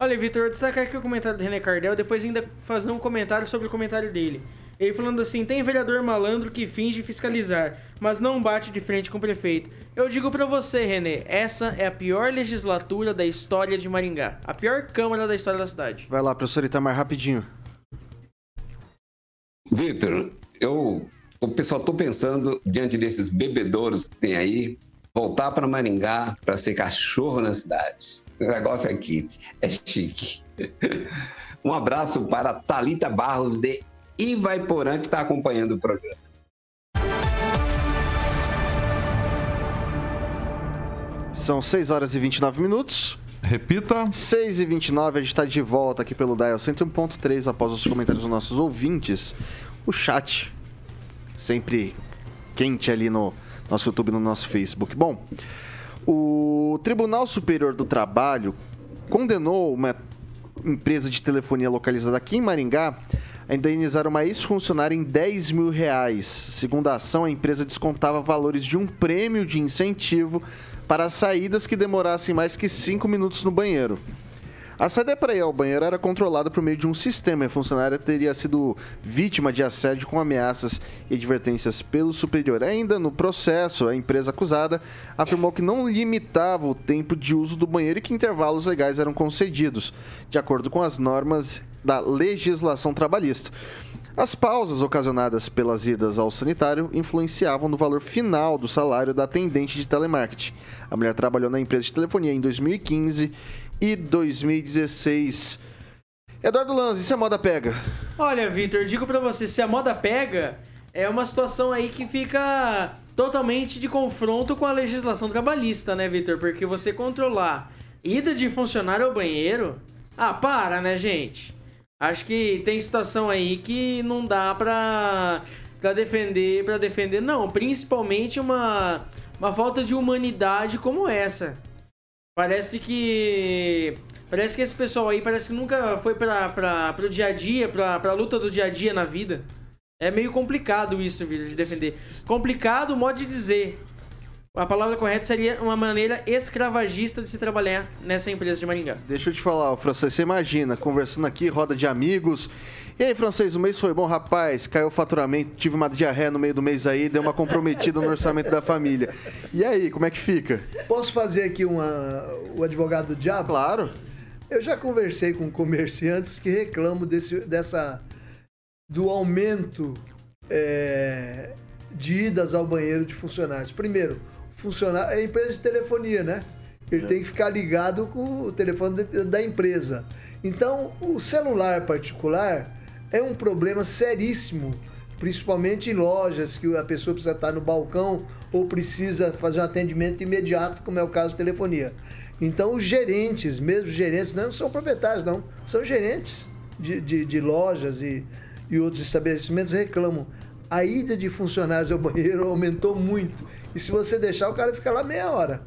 Olha, Vitor, eu destacar aqui o comentário do René Cardel, depois ainda fazer um comentário sobre o comentário dele. Ele falando assim: tem vereador malandro que finge fiscalizar, mas não bate de frente com o prefeito. Eu digo pra você, René, essa é a pior legislatura da história de Maringá. A pior Câmara da história da cidade.
Vai lá, professor Itamar, rapidinho.
Vitor, eu, o pessoal tô pensando diante desses bebedouros que tem aí, voltar para Maringá para ser cachorro na cidade. O negócio é kit, é chique. Um abraço para Talita Barros de Ivaiporã que está acompanhando o programa.
São 6 horas e 29 minutos.
Repita.
6 e 29 a gente está de volta aqui pelo Dial 101.3 após os comentários dos nossos ouvintes. O chat sempre quente ali no nosso YouTube e no nosso Facebook. Bom, o Tribunal Superior do Trabalho condenou uma empresa de telefonia localizada aqui em Maringá a indenizar uma ex-funcionária em 10 mil reais. Segundo a ação, a empresa descontava valores de um prêmio de incentivo para saídas que demorassem mais que 5 minutos no banheiro. A saída para ir ao banheiro era controlada por meio de um sistema e a funcionária teria sido vítima de assédio com ameaças e advertências pelo superior. Ainda no processo, a empresa acusada afirmou que não limitava o tempo de uso do banheiro e que intervalos legais eram concedidos, de acordo com as normas da legislação trabalhista. As pausas ocasionadas pelas idas ao sanitário influenciavam no valor final do salário da atendente de telemarketing. A mulher trabalhou na empresa de telefonia em 2015 e 2016. Eduardo Lanz, se a moda pega?
Olha, Vitor, digo pra você, se a moda pega, é uma situação aí que fica totalmente de confronto com a legislação trabalhista, né, Vitor? Porque você controlar ida de funcionário ao banheiro, ah, para, né, gente? Acho que tem situação aí que não dá pra, pra defender, para defender, não. Principalmente uma, uma falta de humanidade como essa. Parece que Parece que esse pessoal aí parece que nunca foi pra, pra, pro dia a dia, pra, pra luta do dia a dia na vida. É meio complicado isso, Vitor, de defender. Complicado, modo de dizer. A palavra correta seria uma maneira escravagista de se trabalhar nessa empresa de Maringá.
Deixa eu te falar, francês, você imagina, conversando aqui, roda de amigos. E aí, francês, o mês foi bom, rapaz? Caiu o faturamento, tive uma diarreia no meio do mês aí, deu uma comprometida no orçamento da família. E aí, como é que fica?
Posso fazer aqui uma, o advogado do diabo?
Claro.
Eu já conversei com comerciantes que reclamam desse, dessa do aumento é, de idas ao banheiro de funcionários. Primeiro, funcionário é empresa de telefonia, né? Ele é. tem que ficar ligado com o telefone da empresa. Então, o celular particular é um problema seríssimo, principalmente em lojas que a pessoa precisa estar no balcão ou precisa fazer um atendimento imediato, como é o caso de telefonia. Então, os gerentes, mesmo gerentes, não são proprietários, não, são gerentes de, de, de lojas e, e outros estabelecimentos reclamam. A ida de funcionários ao banheiro aumentou muito. E se você deixar, o cara fica lá meia hora.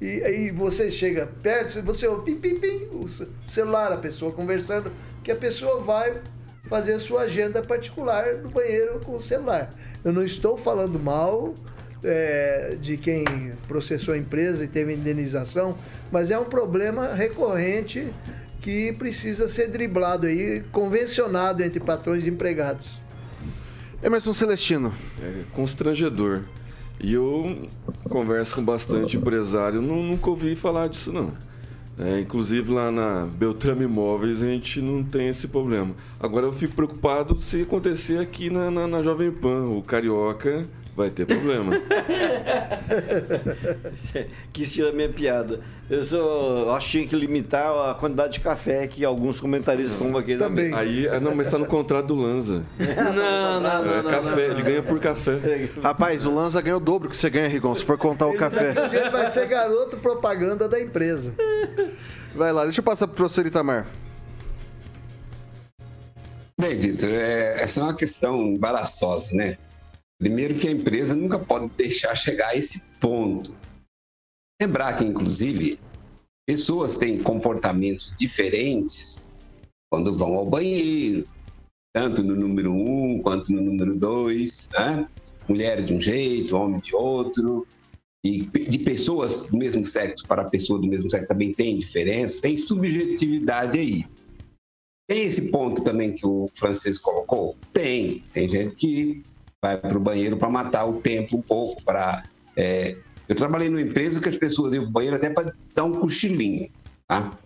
E aí você chega perto, você ouve pim, pim, pim, o celular, a pessoa conversando, que a pessoa vai fazer a sua agenda particular no banheiro com o celular. Eu não estou falando mal é, de quem processou a empresa e teve indenização, mas é um problema recorrente que precisa ser driblado aí, convencionado entre patrões e empregados.
Emerson Celestino.
É constrangedor. E eu converso com bastante empresário, não, nunca ouvi falar disso não. É, inclusive lá na Beltrame Imóveis a gente não tem esse problema. Agora eu fico preocupado se acontecer aqui na, na, na Jovem Pan. O Carioca vai ter problema.
Quis tirar minha piada. Eu só acho que tinha que limitar a quantidade de café que alguns comentaristas como aquele
também.
Aí, não, mas está no contrato do Lanza.
não, não, não,
é,
não,
café, ele ganha por café.
Rapaz, o Lanza ganha o dobro que você ganha, Rigon, se for contar o
ele
café.
Ele vai ser garoto propaganda da empresa.
Vai lá, deixa eu passar pro professor Itamar.
Bem, Vitor, é, essa é uma questão embaraçosa, né? Primeiro que a empresa nunca pode deixar chegar a esse ponto. Lembrar que, inclusive, pessoas têm comportamentos diferentes quando vão ao banheiro, tanto no número um quanto no número dois, né? Mulher de um jeito, homem de outro. E de pessoas do mesmo sexo para pessoa do mesmo sexo também tem diferença, tem subjetividade aí. Tem esse ponto também que o Francisco colocou? Tem. Tem gente que vai para o banheiro para matar o tempo um pouco. Para é... Eu trabalhei numa empresa que as pessoas iam para o banheiro até para dar um cochilinho. Tá?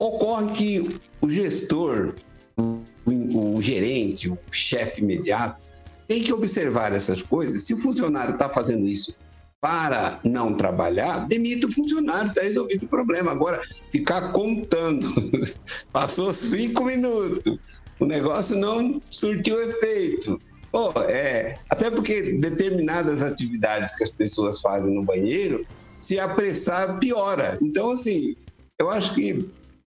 Ocorre que o gestor, o, o gerente, o chefe imediato, tem que observar essas coisas. Se o funcionário está fazendo isso para não trabalhar, demita o funcionário, está resolvido o problema. Agora, ficar contando, passou cinco minutos, o negócio não surtiu efeito. Pô, é, até porque determinadas atividades que as pessoas fazem no banheiro, se apressar, piora. Então, assim, eu acho que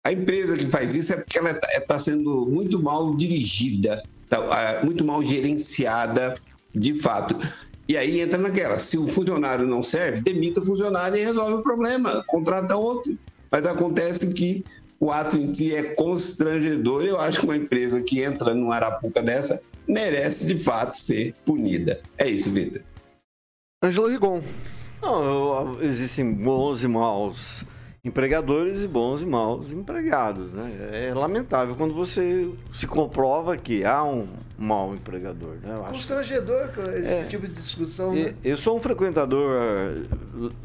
a empresa que faz isso é porque ela está tá sendo muito mal dirigida, tá, muito mal gerenciada, de fato. E aí entra naquela, se o funcionário não serve, demita o funcionário e resolve o problema, contrata outro. Mas acontece que o ato em si é constrangedor. Eu acho que uma empresa que entra numa arapuca dessa merece de fato ser punida. É isso, Vitor.
Ângelo Rigon.
Não, existem bons e maus empregadores e bons e maus empregados. Né? É lamentável quando você se comprova que há um mau empregador. Né? Eu
Constrangedor esse é, tipo de discussão. Né?
Eu sou um frequentador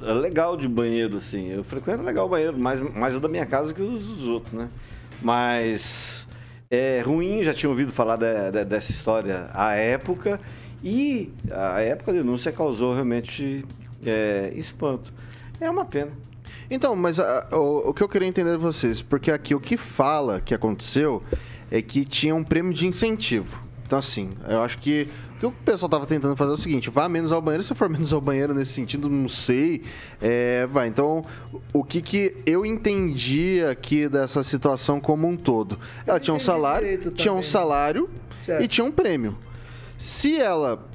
é, legal de banheiro, assim. Eu frequento legal o banheiro, mais, mais o da minha casa que os dos outros, né? Mas é ruim, já tinha ouvido falar dessa história à época, e a época a denúncia causou realmente é, espanto. É uma pena.
Então, mas ah, o, o que eu queria entender de vocês, porque aqui o que fala que aconteceu é que tinha um prêmio de incentivo. Então, assim, eu acho que o que o pessoal tava tentando fazer é o seguinte: vá menos ao banheiro. Se for menos ao banheiro nesse sentido, não sei. É, vai. Então, o que que eu entendi aqui dessa situação como um todo? Ela tinha um salário, tinha um salário
Certo.
e tinha um prêmio. Se ela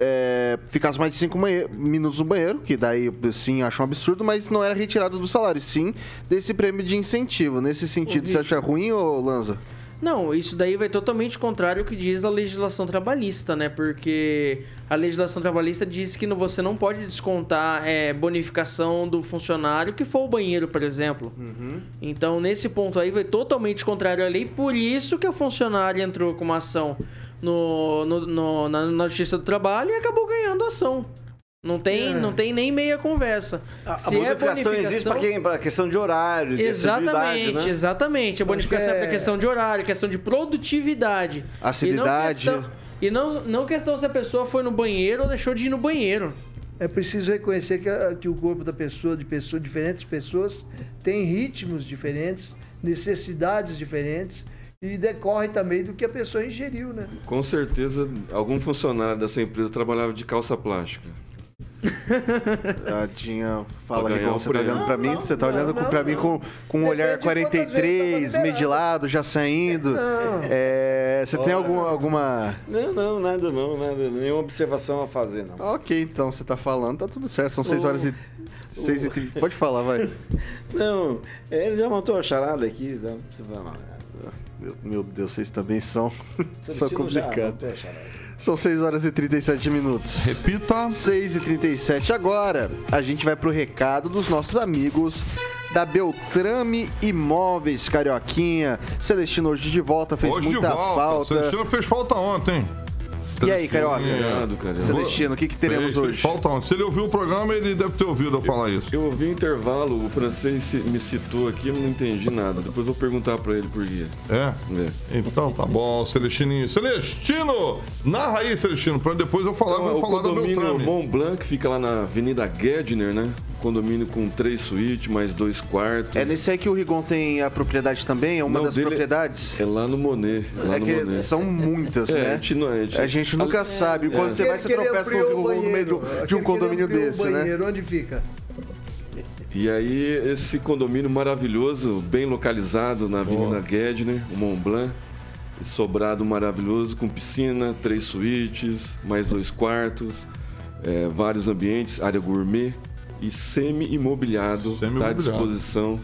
é, ficasse mais de cinco banhe- minutos no banheiro, que daí sim acho um absurdo, mas não era retirada do salário, sim desse prêmio de incentivo. Nesse sentido, você acha ruim, ô Lanza?
Não, isso daí vai totalmente contrário ao que diz a legislação trabalhista, né? Porque a legislação trabalhista diz que você não pode descontar é, bonificação do funcionário que for o banheiro, por exemplo. Então, nesse ponto aí, vai totalmente contrário à lei. Por isso que a funcionária entrou com uma ação no, no- no- na, na Justiça do Trabalho e acabou ganhando a ação. Não tem,
É.
não tem nem meia conversa.
A, a
Se é
bonificação existe para quem? Para questão de horário, de
Exatamente,
né?
exatamente. A bonificação é
é-
pra questão de horário, questão de produtividade.
Assiduidade.
E não questão, e não, não questão se a pessoa foi no banheiro ou deixou de ir no banheiro.
É preciso reconhecer que, a- que o corpo da pessoa, de pessoas, diferentes pessoas, tem ritmos diferentes, necessidades diferentes e decorre também do que a pessoa ingeriu, né?
Com certeza, algum funcionário dessa empresa trabalhava de calça plástica.
Tadinha, fala aí, como
o
você tá olhando pra mim?
Não,
Você tá
não,
olhando
não,
pra mim com, com um olhar
de quantas vezes
43,
tava
medilado, já saindo. É, você tem algum, alguma...
Não, não, nada não, nada, nenhuma observação a fazer, não.
Ok, então você tá falando, tá tudo certo. São 6 horas e... 6 e 30. Pode falar, vai.
Não, ele já montou a charada aqui, não precisa falar.
Meu, meu Deus, vocês também são, são complicados.
charada.
São 6 horas e 37 minutos.
Repita.
6 e 37 agora. A gente vai pro recado dos nossos amigos da Beltrame Imóveis, Carioquinha. Celestino hoje de volta, fez
Hoje de
muita
volta.
falta.
Celestino fez falta ontem.
E aí, Carioca?
Obrigado, cara.
Celestino, o que, que teremos
Fez,
hoje?
falta ontem. Se ele ouviu o programa, ele deve ter ouvido eu falar isso.
Eu ouvi o intervalo, o francês me citou aqui, eu não entendi nada. Depois eu vou perguntar pra ele por quê.
É?
É.
Então tá bom, Celestininho. Celestino! Narra aí, Celestino, pra depois eu falar,
Então,
vou
o
falar da
condomínio
Beltrame.
Mont Blanc que fica lá na Avenida Gedner, né? Condomínio com três suítes, mais dois quartos.
É nesse aí que o Rigon tem a propriedade também? É uma
Não,
das propriedades?
É lá no Monet. Lá
É
no
que
Monet.
são muitas,
É,
né?
a gente não- a gente-
A gente nunca sabe. Quando você vai, você tropeça no, meio de um condomínio desse, né?
banheiro, Onde fica?
E aí, esse condomínio maravilhoso, bem localizado na Avenida Gedner, o Mont Blanc. Sobrado maravilhoso, com piscina, três suítes, mais dois quartos, é, vários ambientes, área gourmet e semi-imobiliado. Está à disposição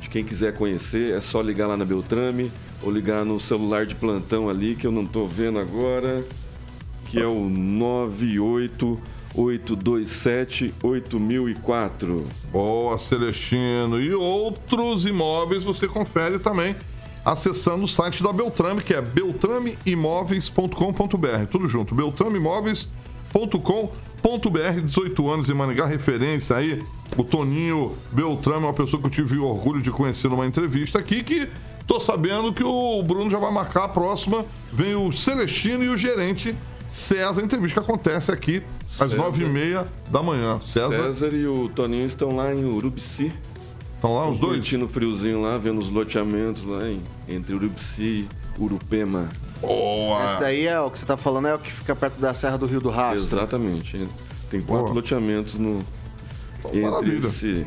de quem quiser conhecer. É só ligar lá na Beltrame ou ligar no celular de plantão ali, que eu não estou vendo agora, que é o 98 827 8004.
Boa, Celestino. E outros imóveis você confere também acessando o site da Beltrame, que é beltrameimóveis.com.br. Tudo junto, beltrameimóveis.com.br. 18 anos em Maringá, referência aí. O Toninho Beltrame é uma pessoa que eu tive o orgulho de conhecer numa entrevista aqui, que tô sabendo que o Bruno já vai marcar a próxima. Vem o Celestino e o gerente César, entrevista que acontece aqui às nove e meia da manhã. César,
César e o Toninho estão lá em Urubici.
estão lá os dois?
Curtindo o friozinho lá, vendo os loteamentos lá em, entre Urubici e Urupema.
Boa!
Esse daí é o que você tá falando, é o que fica perto da Serra do Rio do Rastro.
Exatamente. Tem quatro
Boa.
loteamentos no, entre
maravilha.
esse,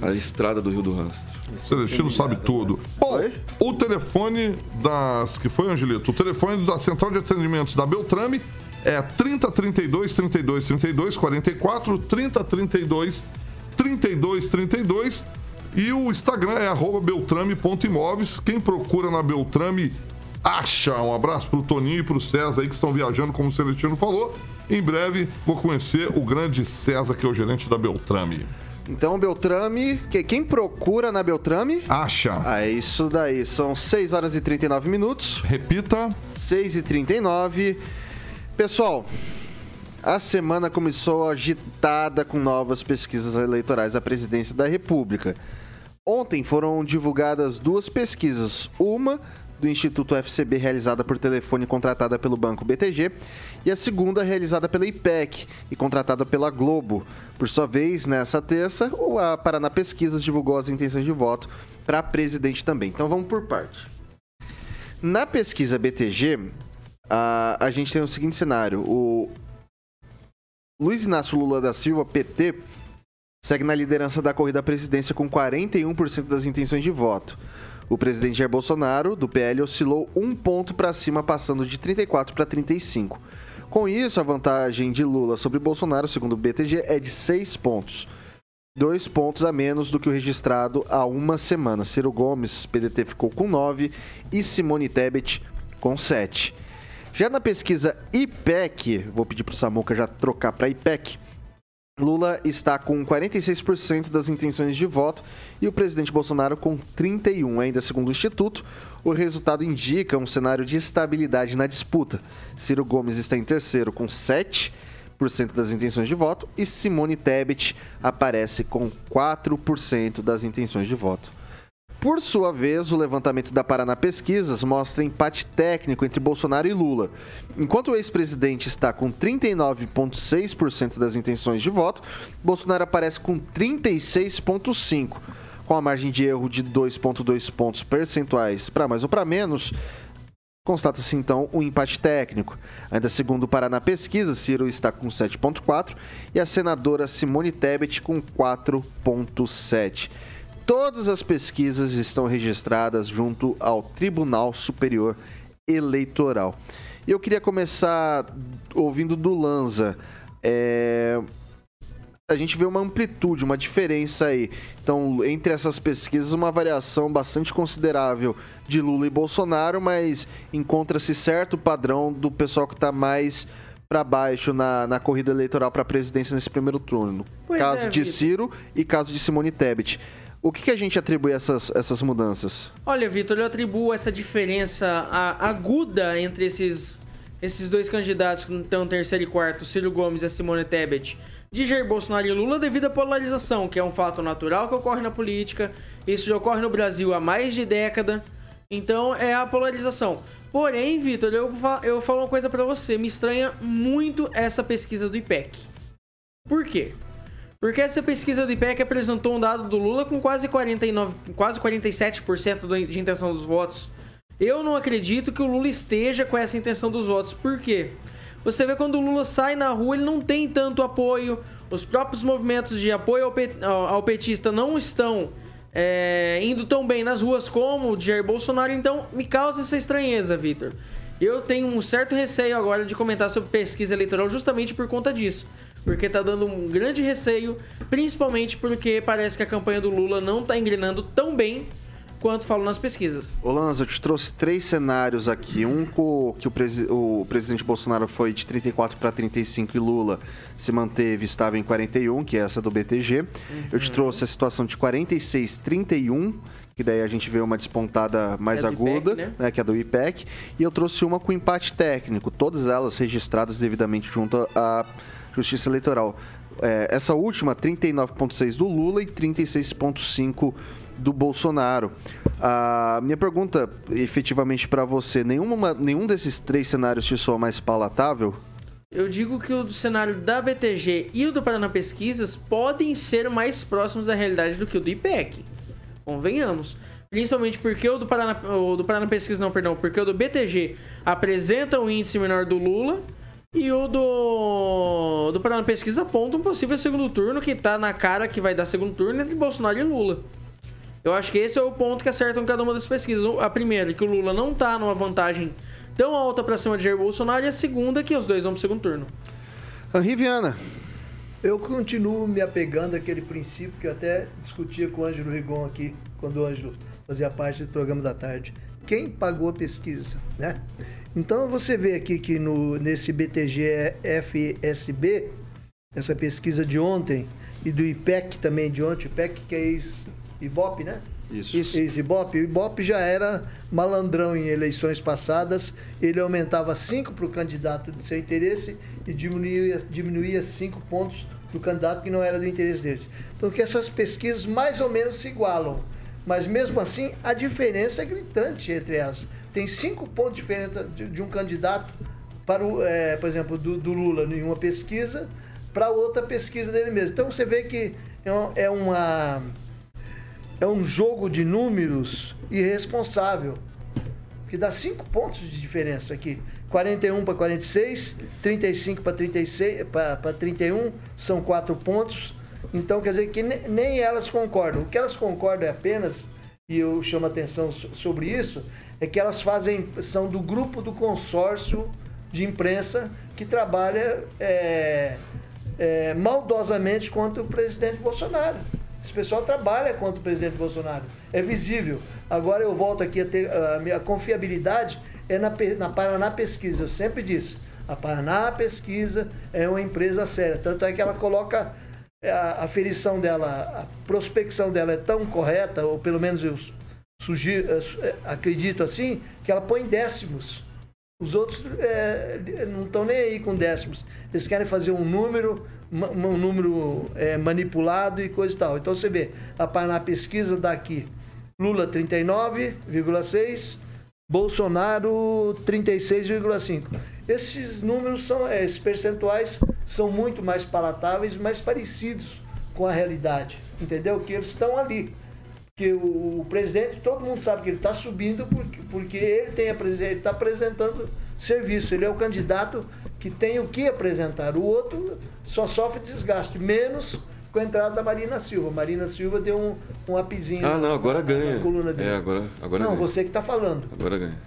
a estrada do Rio do Rastro.
Celestino sabe tudo. Bom,
Oi?
o telefone das. Que foi, Angelito? O telefone da Central de Atendimentos da Beltrame é 3032 32 32 44 3032 32 32 e o Instagram é arroba beltrame.imóveis. Quem procura na Beltrame acha. Um abraço pro Toninho e pro César aí que estão viajando, como o Celestino falou. Em breve vou conhecer o grande César, que é o gerente da Beltrame.
Então, Beltrame, que- quem procura na Beltrame?
Acha.
Ah, é isso daí. São 6 horas e 39 minutos.
Repita.
6 e 39 Pessoal, a semana começou agitada com novas pesquisas eleitorais à presidência da República. Ontem foram divulgadas duas pesquisas. Uma do Instituto FCB realizada por telefone contratada pelo Banco BTG e a segunda realizada pela IPEC e contratada pela Globo. Por sua vez, nessa terça, a Paraná Pesquisas divulgou as intenções de voto para presidente também. Então vamos por parte. Na pesquisa BTG, a, a gente tem o seguinte cenário: o Luiz Inácio Lula da Silva, PT, segue na liderança da corrida à presidência com 41% das intenções de voto. O presidente Jair Bolsonaro, do PL, oscilou um ponto para cima, passando de 34 para 35. Com isso, a vantagem de Lula sobre Bolsonaro, segundo o BTG, é de 6 pontos. Dois pontos a menos do que o registrado há uma semana. Ciro Gomes, PDT, ficou com 9 e Simone Tebet com 7. Já na pesquisa IPEC, vou pedir para o Samuca já trocar para IPEC, Lula está com 46% das intenções de voto e o presidente Bolsonaro com 31%. Ainda segundo o Instituto, o resultado indica um cenário de estabilidade na disputa. Ciro Gomes está em terceiro com 7% das intenções de voto e Simone Tebet aparece com 4% das intenções de voto. Por sua vez, o levantamento da Paraná Pesquisas mostra empate técnico entre Bolsonaro e Lula. Enquanto o ex-presidente está com 39,6% das intenções de voto, Bolsonaro aparece com 36,5%. Com a margem de erro de 2,2 pontos percentuais para mais ou para menos, constata-se então o um empate técnico. Ainda segundo o Paraná Pesquisa, Ciro está com 7,4% e a senadora Simone Tebet com 4,7%. Todas as pesquisas estão registradas junto ao Tribunal Superior Eleitoral. E eu queria começar ouvindo do Lanza. É... A gente vê uma amplitude, uma diferença aí. Então, entre essas pesquisas, uma variação bastante considerável de Lula e Bolsonaro, mas encontra-se certo padrão do pessoal que está mais para baixo na, na corrida eleitoral para a presidência nesse primeiro turno.
Pois
caso
é,
de. Ciro e caso de Simone Tebet. O que, que a gente atribui a essas, essas mudanças?
Olha, Vitor, eu atribuo essa diferença aguda entre esses, esses dois candidatos que estão terceiro e quarto, Ciro Gomes e Simone Tebet, de Jair Bolsonaro e Lula, devido à polarização, que é um fato natural que ocorre na política. Isso já ocorre no Brasil há mais de década. Então, é a polarização. Porém, Vitor, eu, eu falo uma coisa pra você. Me estranha muito essa pesquisa do IPEC. Por quê? Porque essa pesquisa do IPEC apresentou um dado do Lula com quase 49, quase 47% do- de intenção dos votos. Eu não acredito que o Lula esteja com essa intenção dos votos. Por quê? Você vê quando o Lula sai na rua, ele não tem tanto apoio. Os próprios movimentos de apoio ao, pet- ao- ao petista não estão é, indo tão bem nas ruas como o Jair Bolsonaro. Então, me causa essa estranheza, Vitor. Eu tenho um certo receio agora de comentar sobre pesquisa eleitoral justamente por conta disso. Porque tá dando um grande receio, principalmente porque parece que a campanha do Lula não tá engrenando tão bem quanto falam nas pesquisas.
Ô Lanza, eu te trouxe três cenários aqui. Um com que o, presi- o presidente Bolsonaro foi de 34 para 35 e Lula se manteve, estava em 41, que é essa do BTG. Eu te trouxe a situação de 46-31, que daí a gente vê uma despontada mais
é do IPEC,
aguda,
né?
né, que é do IPEC. E eu trouxe uma com empate técnico, todas elas registradas devidamente junto à Justiça Eleitoral. É, essa última, 39,6 do Lula e 36,5 do Bolsonaro. A minha pergunta, efetivamente, para você: nenhuma, nenhum desses três cenários te soa mais palatável?
Eu digo que o cenário da BTG e o do Paraná Pesquisas podem ser mais próximos da realidade do que o do IPEC. Convenhamos. Principalmente porque o do Paraná, o do Paraná Pesquisa, não, perdão, porque o do BTG apresenta um índice menor do Lula e o do, do Paraná Pesquisa aponta um possível segundo turno que tá na cara que vai dar segundo turno entre Bolsonaro e Lula. Eu acho que esse é o ponto que acertam cada uma das pesquisas. A primeira, que o Lula não tá numa vantagem tão alta pra cima de Jair Bolsonaro, e a segunda, que os dois vão pro segundo turno.
Henri Viana.
Eu continuo me apegando àquele princípio que eu até discutia com o Ângelo Rigon aqui, quando o Ângelo fazia parte do programa da tarde. Quem pagou a pesquisa, né? Então você vê aqui que no, nesse BTG FSB, essa pesquisa de ontem, e do IPEC também de ontem, IPEC que é ex-IBOP, né?
Isso.
Ex-Ibope. O Ibope já era malandrão em eleições passadas. Ele aumentava 5 para o candidato de seu interesse e diminuía, diminuía 5 pontos do candidato que não era do interesse deles. Então que essas pesquisas mais ou menos se igualam. Mas mesmo assim, a diferença é gritante entre elas. Tem cinco pontos de diferença de, de um candidato para o, é, por exemplo, do, do Lula em uma pesquisa para outra pesquisa dele mesmo. Então você vê que é, é uma é um jogo de números irresponsável que dá cinco pontos de diferença aqui. 41 para 46, 35 para 36, para 31, são quatro pontos. Então, quer dizer que ne- nem elas concordam. O que elas concordam é apenas, e eu chamo a atenção so- sobre isso, é que elas fazem, são do grupo do consórcio de imprensa que trabalha é, é, maldosamente contra o presidente Bolsonaro. Esse pessoal trabalha contra o presidente Bolsonaro. É visível. Agora eu volto aqui a ter a minha confiabilidade é na, na Paraná Pesquisa. Eu sempre disse, a Paraná Pesquisa é uma empresa séria. Tanto é que ela coloca a, a ferição dela, a prospecção dela é tão correta, ou pelo menos eu sugiro, eh, eh, acredito assim, que ela põe décimos. Os outros é, não estão nem aí com décimos. Eles querem fazer um número, um número é, manipulado e coisa e tal. Então você vê, a Paraná Pesquisa dá aqui Lula 39,6, Bolsonaro 36,5. Esses números são, é, esses percentuais são muito mais palatáveis, mais parecidos com a realidade, entendeu? Que eles estão ali. Que o, o presidente, todo mundo sabe que ele está subindo porque, porque ele tem ele está apresentando serviço. Ele é o candidato que tem o que apresentar. O outro só sofre desgaste, menos com a entrada da Marina Silva. Marina Silva deu um, um apizinho
Ah, não, agora
na-
ganha.
na coluna dele.
É, agora, agora
não,
ganha.
você que está falando.
Agora ganha.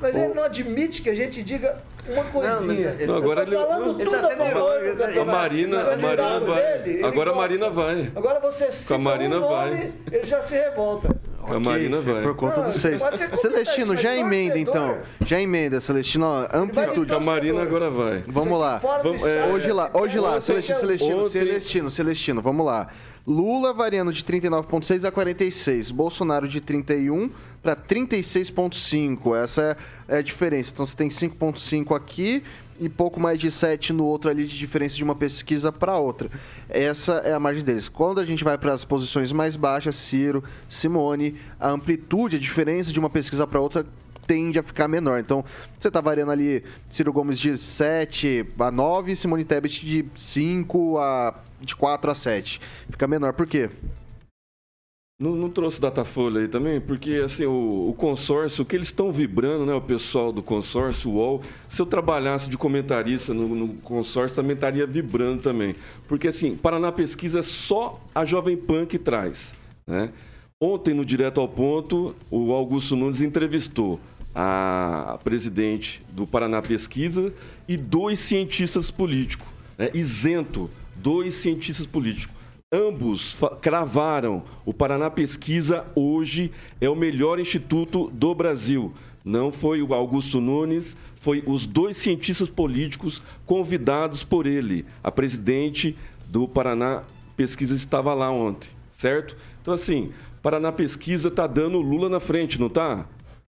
Mas ele não admite que a gente diga uma coisinha.
Não, agora
tô
ele-
falando
ele
tudo
tá sendo
a do
ele tá- A Marina- a Marina vai.
dele, ele
Agora a
gosta.
Marina vai.
Agora você cita
a Marina
um nome,
vai.
ele já se revolta.
A Marina vai.
Por conta dos seis.
pode ser
Celestino, já
mas
emenda então. Já emenda, Celestino. ó, Amplitude.
A Marina agora vai.
Vamos lá. Vamos,
estado,
hoje lá, hoje lá,
ontem-
Celestino, Celestino, Celestino, Celestino, vamos lá. Lula variando de 39,6 a 46. Bolsonaro de 31 para 36,5. Essa é a diferença. Então você tem 5,5 aqui e pouco mais de 7 no outro ali de diferença de uma pesquisa para outra. Essa é a margem deles. Quando a gente vai para as posições mais baixas, Ciro, Simone, a amplitude, a diferença de uma pesquisa para outra tende a ficar menor. Então, você tá variando ali Ciro Gomes de 7 a 9, Simone Tebet de 5 a de 4 a 7. Fica menor. Por quê?
Não, não trouxe Datafolha aí também? Porque, assim, o, o consórcio, o que eles estão vibrando, né? O pessoal do consórcio, o UOL, se eu trabalhasse de comentarista no, no consórcio, também estaria vibrando também. Porque, assim, Paraná Pesquisa é só a Jovem Pan que traz, né? Ontem, no Direto ao Ponto, o Augusto Nunes entrevistou a presidente do Paraná Pesquisa e dois cientistas políticos, né? isento, dois cientistas políticos. Ambos cravaram o Paraná Pesquisa hoje é o melhor instituto do Brasil. Não foi o Augusto Nunes, foi os dois cientistas políticos convidados por ele. A presidente do Paraná Pesquisa estava lá ontem, certo? Então, assim, Paraná Pesquisa está dando Lula na frente, não está?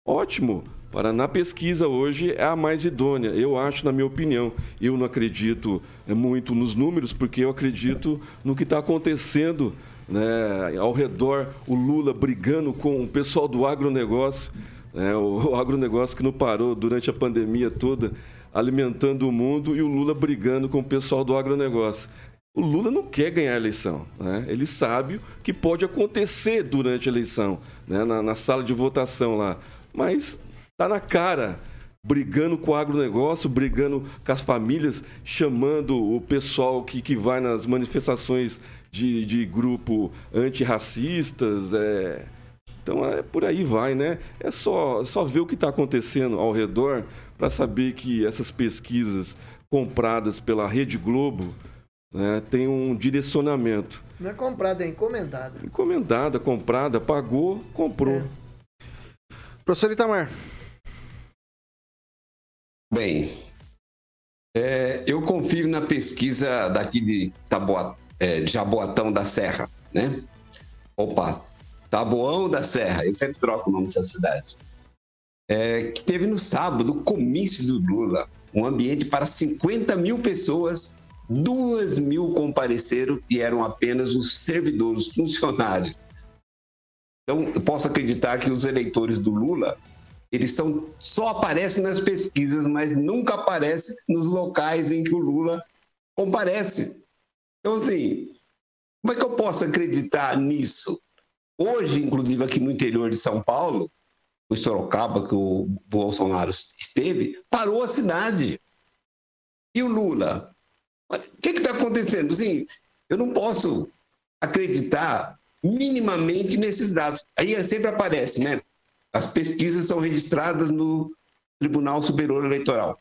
Ótimo. Paraná Pesquisa hoje é a mais idônea, eu acho, na minha opinião. Eu não acredito é, muito nos números, porque eu acredito no que está acontecendo né, ao redor, o Lula brigando com o pessoal do agronegócio, né, o, o agronegócio que não parou durante a pandemia toda, alimentando o mundo, e o Lula brigando com o pessoal do agronegócio. O Lula não quer ganhar a eleição. Né? Ele sabe o que pode acontecer durante a eleição, né? na, na sala de votação lá. Mas está na cara, brigando com o agronegócio, brigando com as famílias, chamando o pessoal que, que vai nas manifestações de, de grupo antirracistas. É... Então é por aí vai, né? É só, só ver o que está acontecendo ao redor para saber que essas pesquisas compradas pela Rede Globo né, têm um direcionamento.
Não é comprada, é encomendada.
Encomendada, comprada, pagou, comprou.
Professor Itamar.
Bem, é, eu confio na pesquisa daqui de, Taboa, é, de Jaboatão da Serra, né? Opa, Taboão da Serra, eu sempre troco o nome dessa cidade. É, que teve no sábado o comício do Lula, um ambiente para 50 mil pessoas, duas mil compareceram e eram apenas os servidores, os funcionários. Então, eu posso acreditar que os eleitores do Lula, eles são, só aparecem nas pesquisas, mas nunca aparecem nos locais em que o Lula comparece. Então, assim, como é que eu posso acreditar nisso? Hoje, inclusive aqui no interior de São Paulo, o Sorocaba, que o Bolsonaro esteve, parou a cidade. E o Lula? O que está acontecendo? Assim, eu não posso acreditar minimamente nesses dados. Aí sempre aparece, né? As pesquisas são registradas no Tribunal Superior Eleitoral.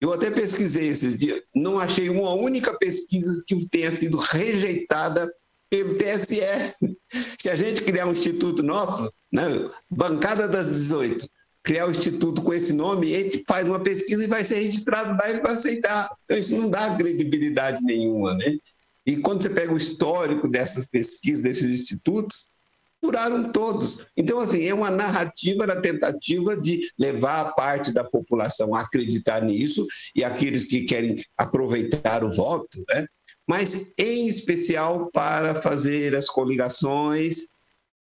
Eu até pesquisei esses dias, não achei uma única pesquisa que tenha sido rejeitada pelo TSE. Se a gente criar um instituto nosso, né, bancada das 18, criar um instituto com esse nome, a gente faz uma pesquisa e vai ser registrado lá e vai aceitar. Então isso não dá credibilidade nenhuma, né? E quando você pega o histórico dessas pesquisas, desses institutos, furaram todos. Então, assim, é uma narrativa na tentativa de levar a parte da população a acreditar nisso e aqueles que querem aproveitar o voto, né? mas em especial para fazer as coligações,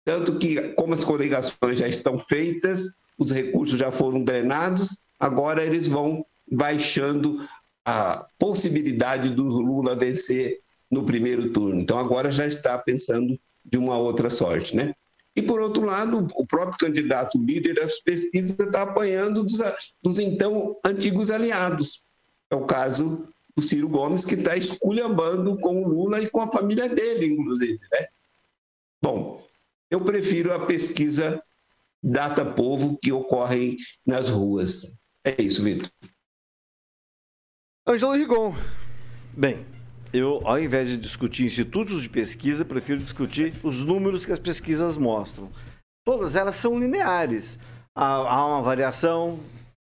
tanto que, como as coligações já estão feitas, os recursos já foram drenados, agora eles vão baixando a possibilidade do Lula vencer no primeiro turno. Então agora já está pensando de uma outra sorte, né? E por outro lado, o próprio candidato líder das pesquisas está apanhando dos, dos então antigos aliados. É o caso do Ciro Gomes, que está esculhambando com o Lula e com a família dele, inclusive, né? Bom, eu prefiro a pesquisa Data Povo que ocorre nas ruas. É isso, Vitor.
Ângelo Rigon.
Bem, eu, ao invés de discutir institutos de pesquisa, prefiro discutir os números que as pesquisas mostram. Todas elas são lineares. Há, há uma variação.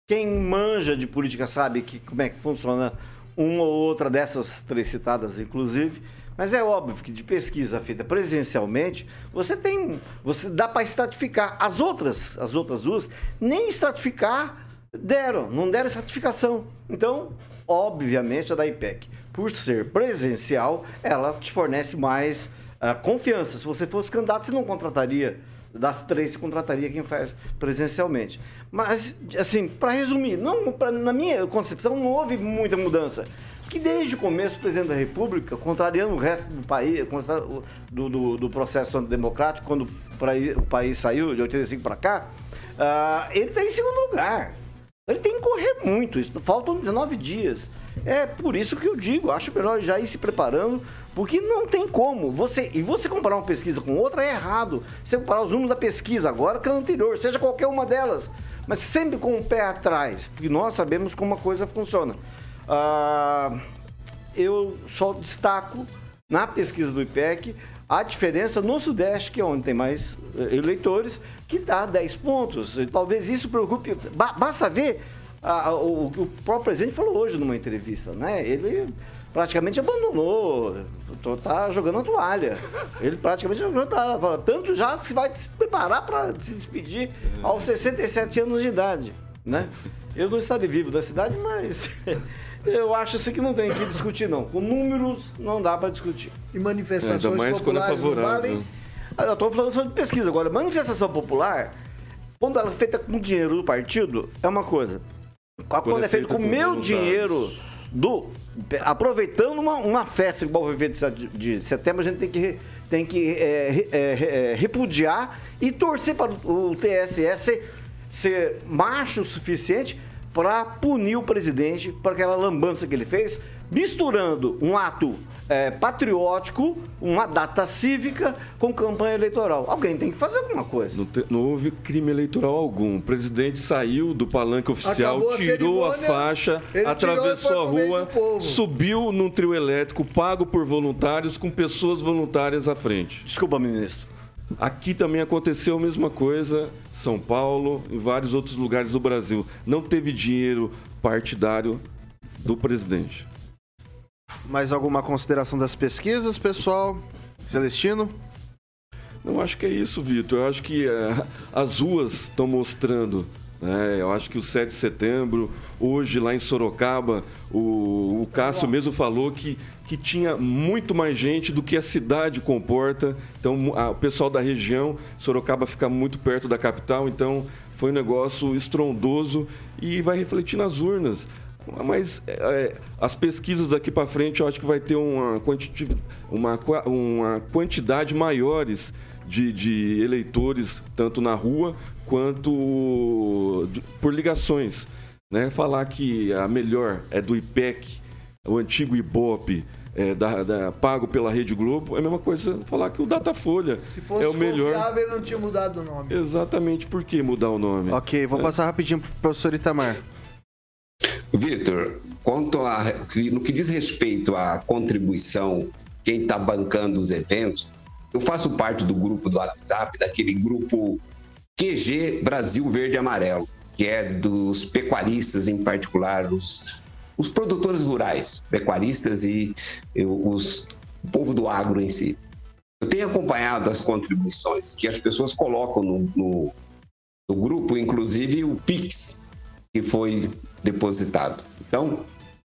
Quem manja de política sabe que, como é que funciona uma ou outra dessas três citadas, inclusive. Mas é óbvio que de pesquisa feita presencialmente, você tem, você dá para estratificar. As outras, as outras duas, nem estratificar deram, não deram estratificação. Então, obviamente, a da IPEC por ser presencial, ela te fornece mais uh, confiança. Se você fosse candidato, você não contrataria das três, você contrataria quem faz presencialmente. Mas, assim, para resumir, não, pra, na minha concepção, não houve muita mudança. Que desde o começo, o presidente da República, contrariando o resto do país, do, do, do processo democrático, quando o país saiu de 85 para cá, uh, ele está em segundo lugar. Ele tem que correr muito, faltam 19 dias. É por isso que eu digo, acho melhor já ir se preparando, porque não tem como. Você e você comparar uma pesquisa com outra é errado. Você comparar os números da pesquisa agora com a anterior, seja qualquer uma delas, mas sempre com o pé atrás, porque nós sabemos como a coisa funciona. Ah, eu só destaco na pesquisa do IPEC a diferença no Sudeste, que é onde tem mais eh, eleitores, que dá 10 pontos. Talvez isso preocupe. Basta ver a, o, o próprio presidente falou hoje numa entrevista, né? Ele praticamente abandonou, tá jogando a toalha. Ele praticamente jogou a toalha. Tanto já que vai se preparar para se despedir aos 67 anos de idade, né? Eu não estarei vivo da cidade, mas eu acho assim que não tem que discutir, não. Com números não dá para discutir.
E manifestações
é, mais
populares
quando é favorável.
Ah,
eu estou falando só de pesquisa. Agora, manifestação popular, quando ela é feita com dinheiro do partido, é uma coisa. Quando, quando é feito com o meu dinheiro do. Aproveitando uma, uma festa igual o evento de setembro, a gente tem que, tem que é, é, é, repudiar e torcer para o TSE ser, ser macho o suficiente para punir o presidente por aquela lambança que ele fez, misturando um ato é, patriótico, uma data cívica com campanha eleitoral. Alguém tem que fazer alguma coisa.
Não, te, não houve crime eleitoral algum. O presidente saiu do palanque oficial,
a
tirou a
cerimônia,
faixa, atravessou a
e
rua, subiu num trio elétrico pago por voluntários, com pessoas voluntárias à frente.
Desculpa, ministro.
Aqui também aconteceu a mesma coisa, São Paulo, em vários outros lugares do Brasil. Não teve dinheiro partidário do presidente.
Mais alguma consideração das pesquisas, pessoal? Celestino?
Eu acho que é isso, Vitor. Eu acho que eh, as ruas estão mostrando né? Eu acho que o 7 de setembro, hoje lá em Sorocaba, o, o Cássio mesmo falou que, que tinha muito mais gente do que a cidade comporta. Então, a- o pessoal da região, Sorocaba fica muito perto da capital, então foi um negócio estrondoso e vai refletir nas urnas. Mas é, é, as pesquisas daqui para frente, eu acho que vai ter uma, quantiti- uma, uma quantidade maiores de, de eleitores, tanto na rua quanto por ligações. Né? Falar que a melhor é do IPEC, o antigo IBOP, é, da- da- pago pela Rede Globo, é a mesma coisa falar que o Datafolha
Se fosse
é o melhor.
confiável, ele não tinha mudado o nome.
Exatamente, por que mudar o nome?
Ok, vou passar rapidinho pro professor Itamar.
Vitor, quanto a, no que diz respeito à contribuição, quem está bancando os eventos, eu faço parte do grupo do WhatsApp, daquele grupo QG Brasil Verde e Amarelo, que é dos pecuaristas, em particular, os, os produtores rurais, pecuaristas e, os, o povo do agro em si. Eu tenho acompanhado as contribuições que as pessoas colocam no, no, no grupo, inclusive o Pix, que foi depositado. Então,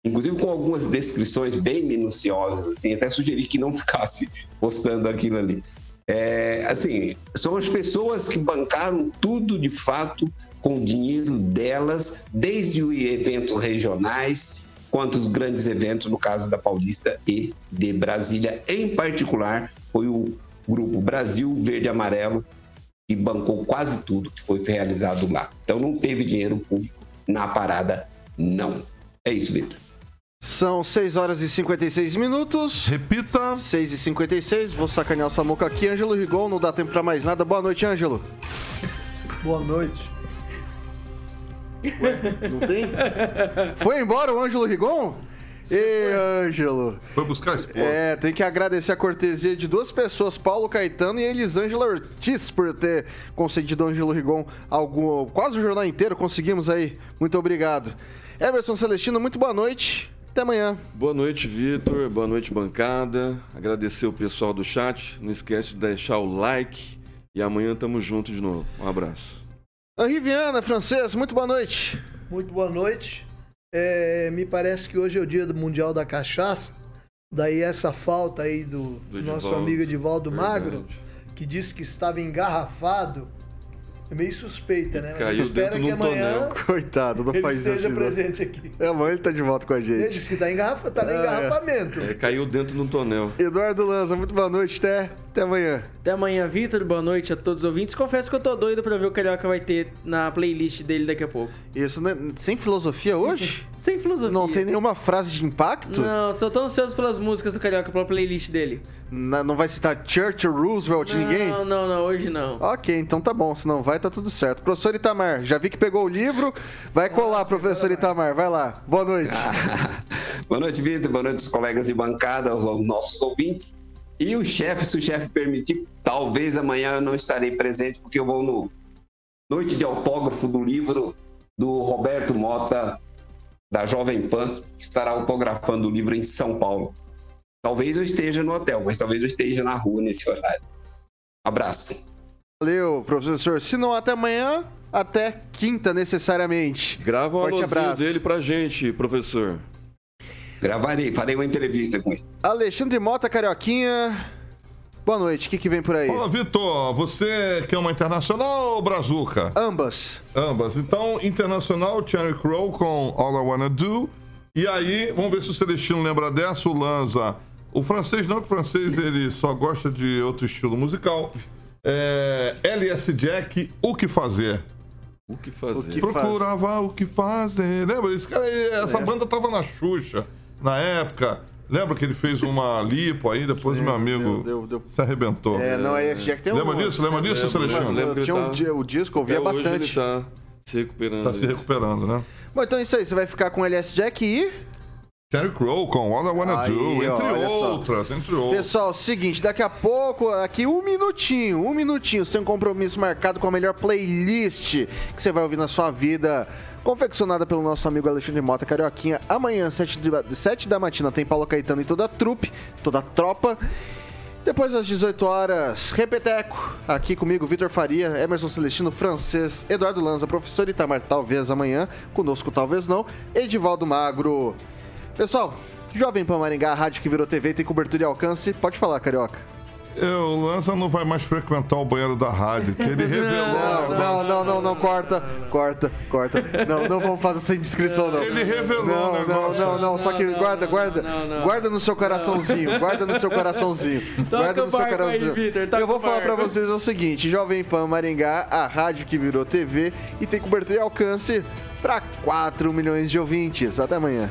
inclusive com algumas descrições bem minuciosas, assim, até sugeri que não ficasse postando aquilo ali. É, assim, são as pessoas que bancaram tudo de fato com o dinheiro delas, desde os eventos regionais quanto os grandes eventos, no caso da Paulista e de Brasília. Em particular, foi o grupo Brasil Verde Amarelo que bancou quase tudo que foi realizado lá. Então não teve dinheiro público na parada, não. É isso, Vitor.
São 6 horas e 56 minutos.
Repita.
6 e 56 vou sacanear o Samuca aqui. Ângelo Rigon, não dá tempo pra mais nada. Boa noite, Ângelo.
Boa noite.
Não tem? Foi embora o Ângelo Rigon? Ê, Ângelo.
Foi buscar esposa.
É, tem que agradecer a cortesia de duas pessoas, Paulo Caetano e Elisângela Ortiz, por ter concedido ao Ângelo Rigon algum, quase o jornal inteiro. Conseguimos aí. Muito obrigado. Everson Celestino, muito boa noite. Até amanhã.
Boa noite, Vitor. Boa noite, bancada. Agradecer o pessoal do chat. Não esquece de deixar o like. E amanhã tamo junto de novo. Um abraço.
Henri Viana, francês, muito boa noite.
Muito boa noite. É, me parece que hoje é o dia do Mundial da Cachaça. Daí essa falta aí do,
Do
nosso
Edivaldo.
amigo Edivaldo. Magro, que disse que estava engarrafado. É meio suspeita, né? Mas
Caiu
espera
dentro um
amanhã
tonel.
Coitado, não
ele
faz isso
esteja
assim. não.
presente aqui.
É, amanhã ele tá de volta com a
Ele
gente.
disse que tá, engarrafa, tá no
É.
engarrafamento.
É, caiu dentro de um tonel.
Eduardo Lanza, muito boa noite. Até, até amanhã.
Até amanhã, Vitor. Boa noite a todos os ouvintes. Confesso que eu tô doido pra ver o Carioca vai ter na playlist dele daqui a pouco.
Isso, né? sem filosofia hoje?
Sem filosofia.
Não tem nenhuma frase de impacto?
Não, só tô ansioso pelas músicas do Carioca, pela playlist dele.
Na- não vai citar Churchill, Roosevelt, ninguém?
Não, não, não, hoje não.
Ok, então tá bom. Se não vai, tá tudo certo. Professor Itamar, já vi que pegou o livro. Vai colar, professor Itamar. Vai lá. Boa noite.
Boa noite, Vitor. Boa noite, os colegas de bancada, aos nossos ouvintes. E o chefe, se o chefe permitir, talvez amanhã eu não estarei presente, porque eu vou no Noite de Autógrafo do livro do Roberto Mota, da Jovem Pan, que estará autografando o livro em São Paulo. Talvez eu esteja no hotel, mas talvez eu esteja na rua nesse horário. Abraço.
Valeu, professor. Se não até amanhã, até quinta, necessariamente.
Grava um
Forte abraço.
dele pra gente, professor.
Gravarei, farei uma entrevista com ele.
Alexandre Mota, Carioquinha. Boa noite. O que, que vem por aí?
Fala, Vitor. Você quer uma internacional ou brazuca?
Ambas.
Ambas. Então, internacional, Cherry Crow com All I Wanna Do. E aí, vamos ver se o Celestino lembra dessa, o Lanza. O francês não, que o francês ele só gosta de outro estilo musical. É, LS Jack, O Que Fazer.
O que fazer?
O que-
Procurava o que fazer. Lembra? Esse cara, essa banda tava na Xuxa na época. Lembra que ele fez uma lipo aí, depois o meu amigo
deu- deu-
se arrebentou.
É, não, é esse Jack tem um.
Lembra disso? Lembra disso,
Lembro,
Celestino?
lembro.
Tinha um,
tá-
o disco, eu ouvia
Até hoje
bastante.
ele tá se recuperando.
Tá se recuperando, né?
Bom, então é isso aí. Você vai ficar com LS Jack e.
Terry Crow com All I Wanna
Aí,
Do,
ó,
entre
só.
outras, entre outras.
Pessoal, seguinte, daqui a pouco, aqui um minutinho, um minutinho, você tem um compromisso marcado com a melhor playlist que você vai ouvir na sua vida, confeccionada pelo nosso amigo Alexandre Mota Carioquinha. Amanhã, 7 de, 7 da matina, tem Paulo Caetano e toda a trupe, toda a tropa. Depois das 18 horas, Repeteco. Aqui comigo, Vitor Faria, Emerson Celestino, francês, Eduardo Lanza, professor Itamar, talvez amanhã. Conosco, talvez não. Edivaldo Magro. Pessoal, Jovem Pan Maringá, a rádio que virou TV, tem cobertura e alcance. Pode falar, Carioca.
O Lanza não vai mais frequentar o banheiro da rádio, que ele revelou.
Não, não, não, não, não, corta, corta, corta. Não, não vamos fazer essa indiscrição, não.
Ele revelou
Não,
o
não,
negócio.
não, não, só que guarda, guarda, guarda no seu coraçãozinho, guarda no seu coraçãozinho, guarda no seu coraçãozinho. Eu vou falar pra vocês o seguinte, Jovem Pan Maringá, a rádio que virou TV e tem cobertura e alcance pra 4 milhões de ouvintes. Até amanhã.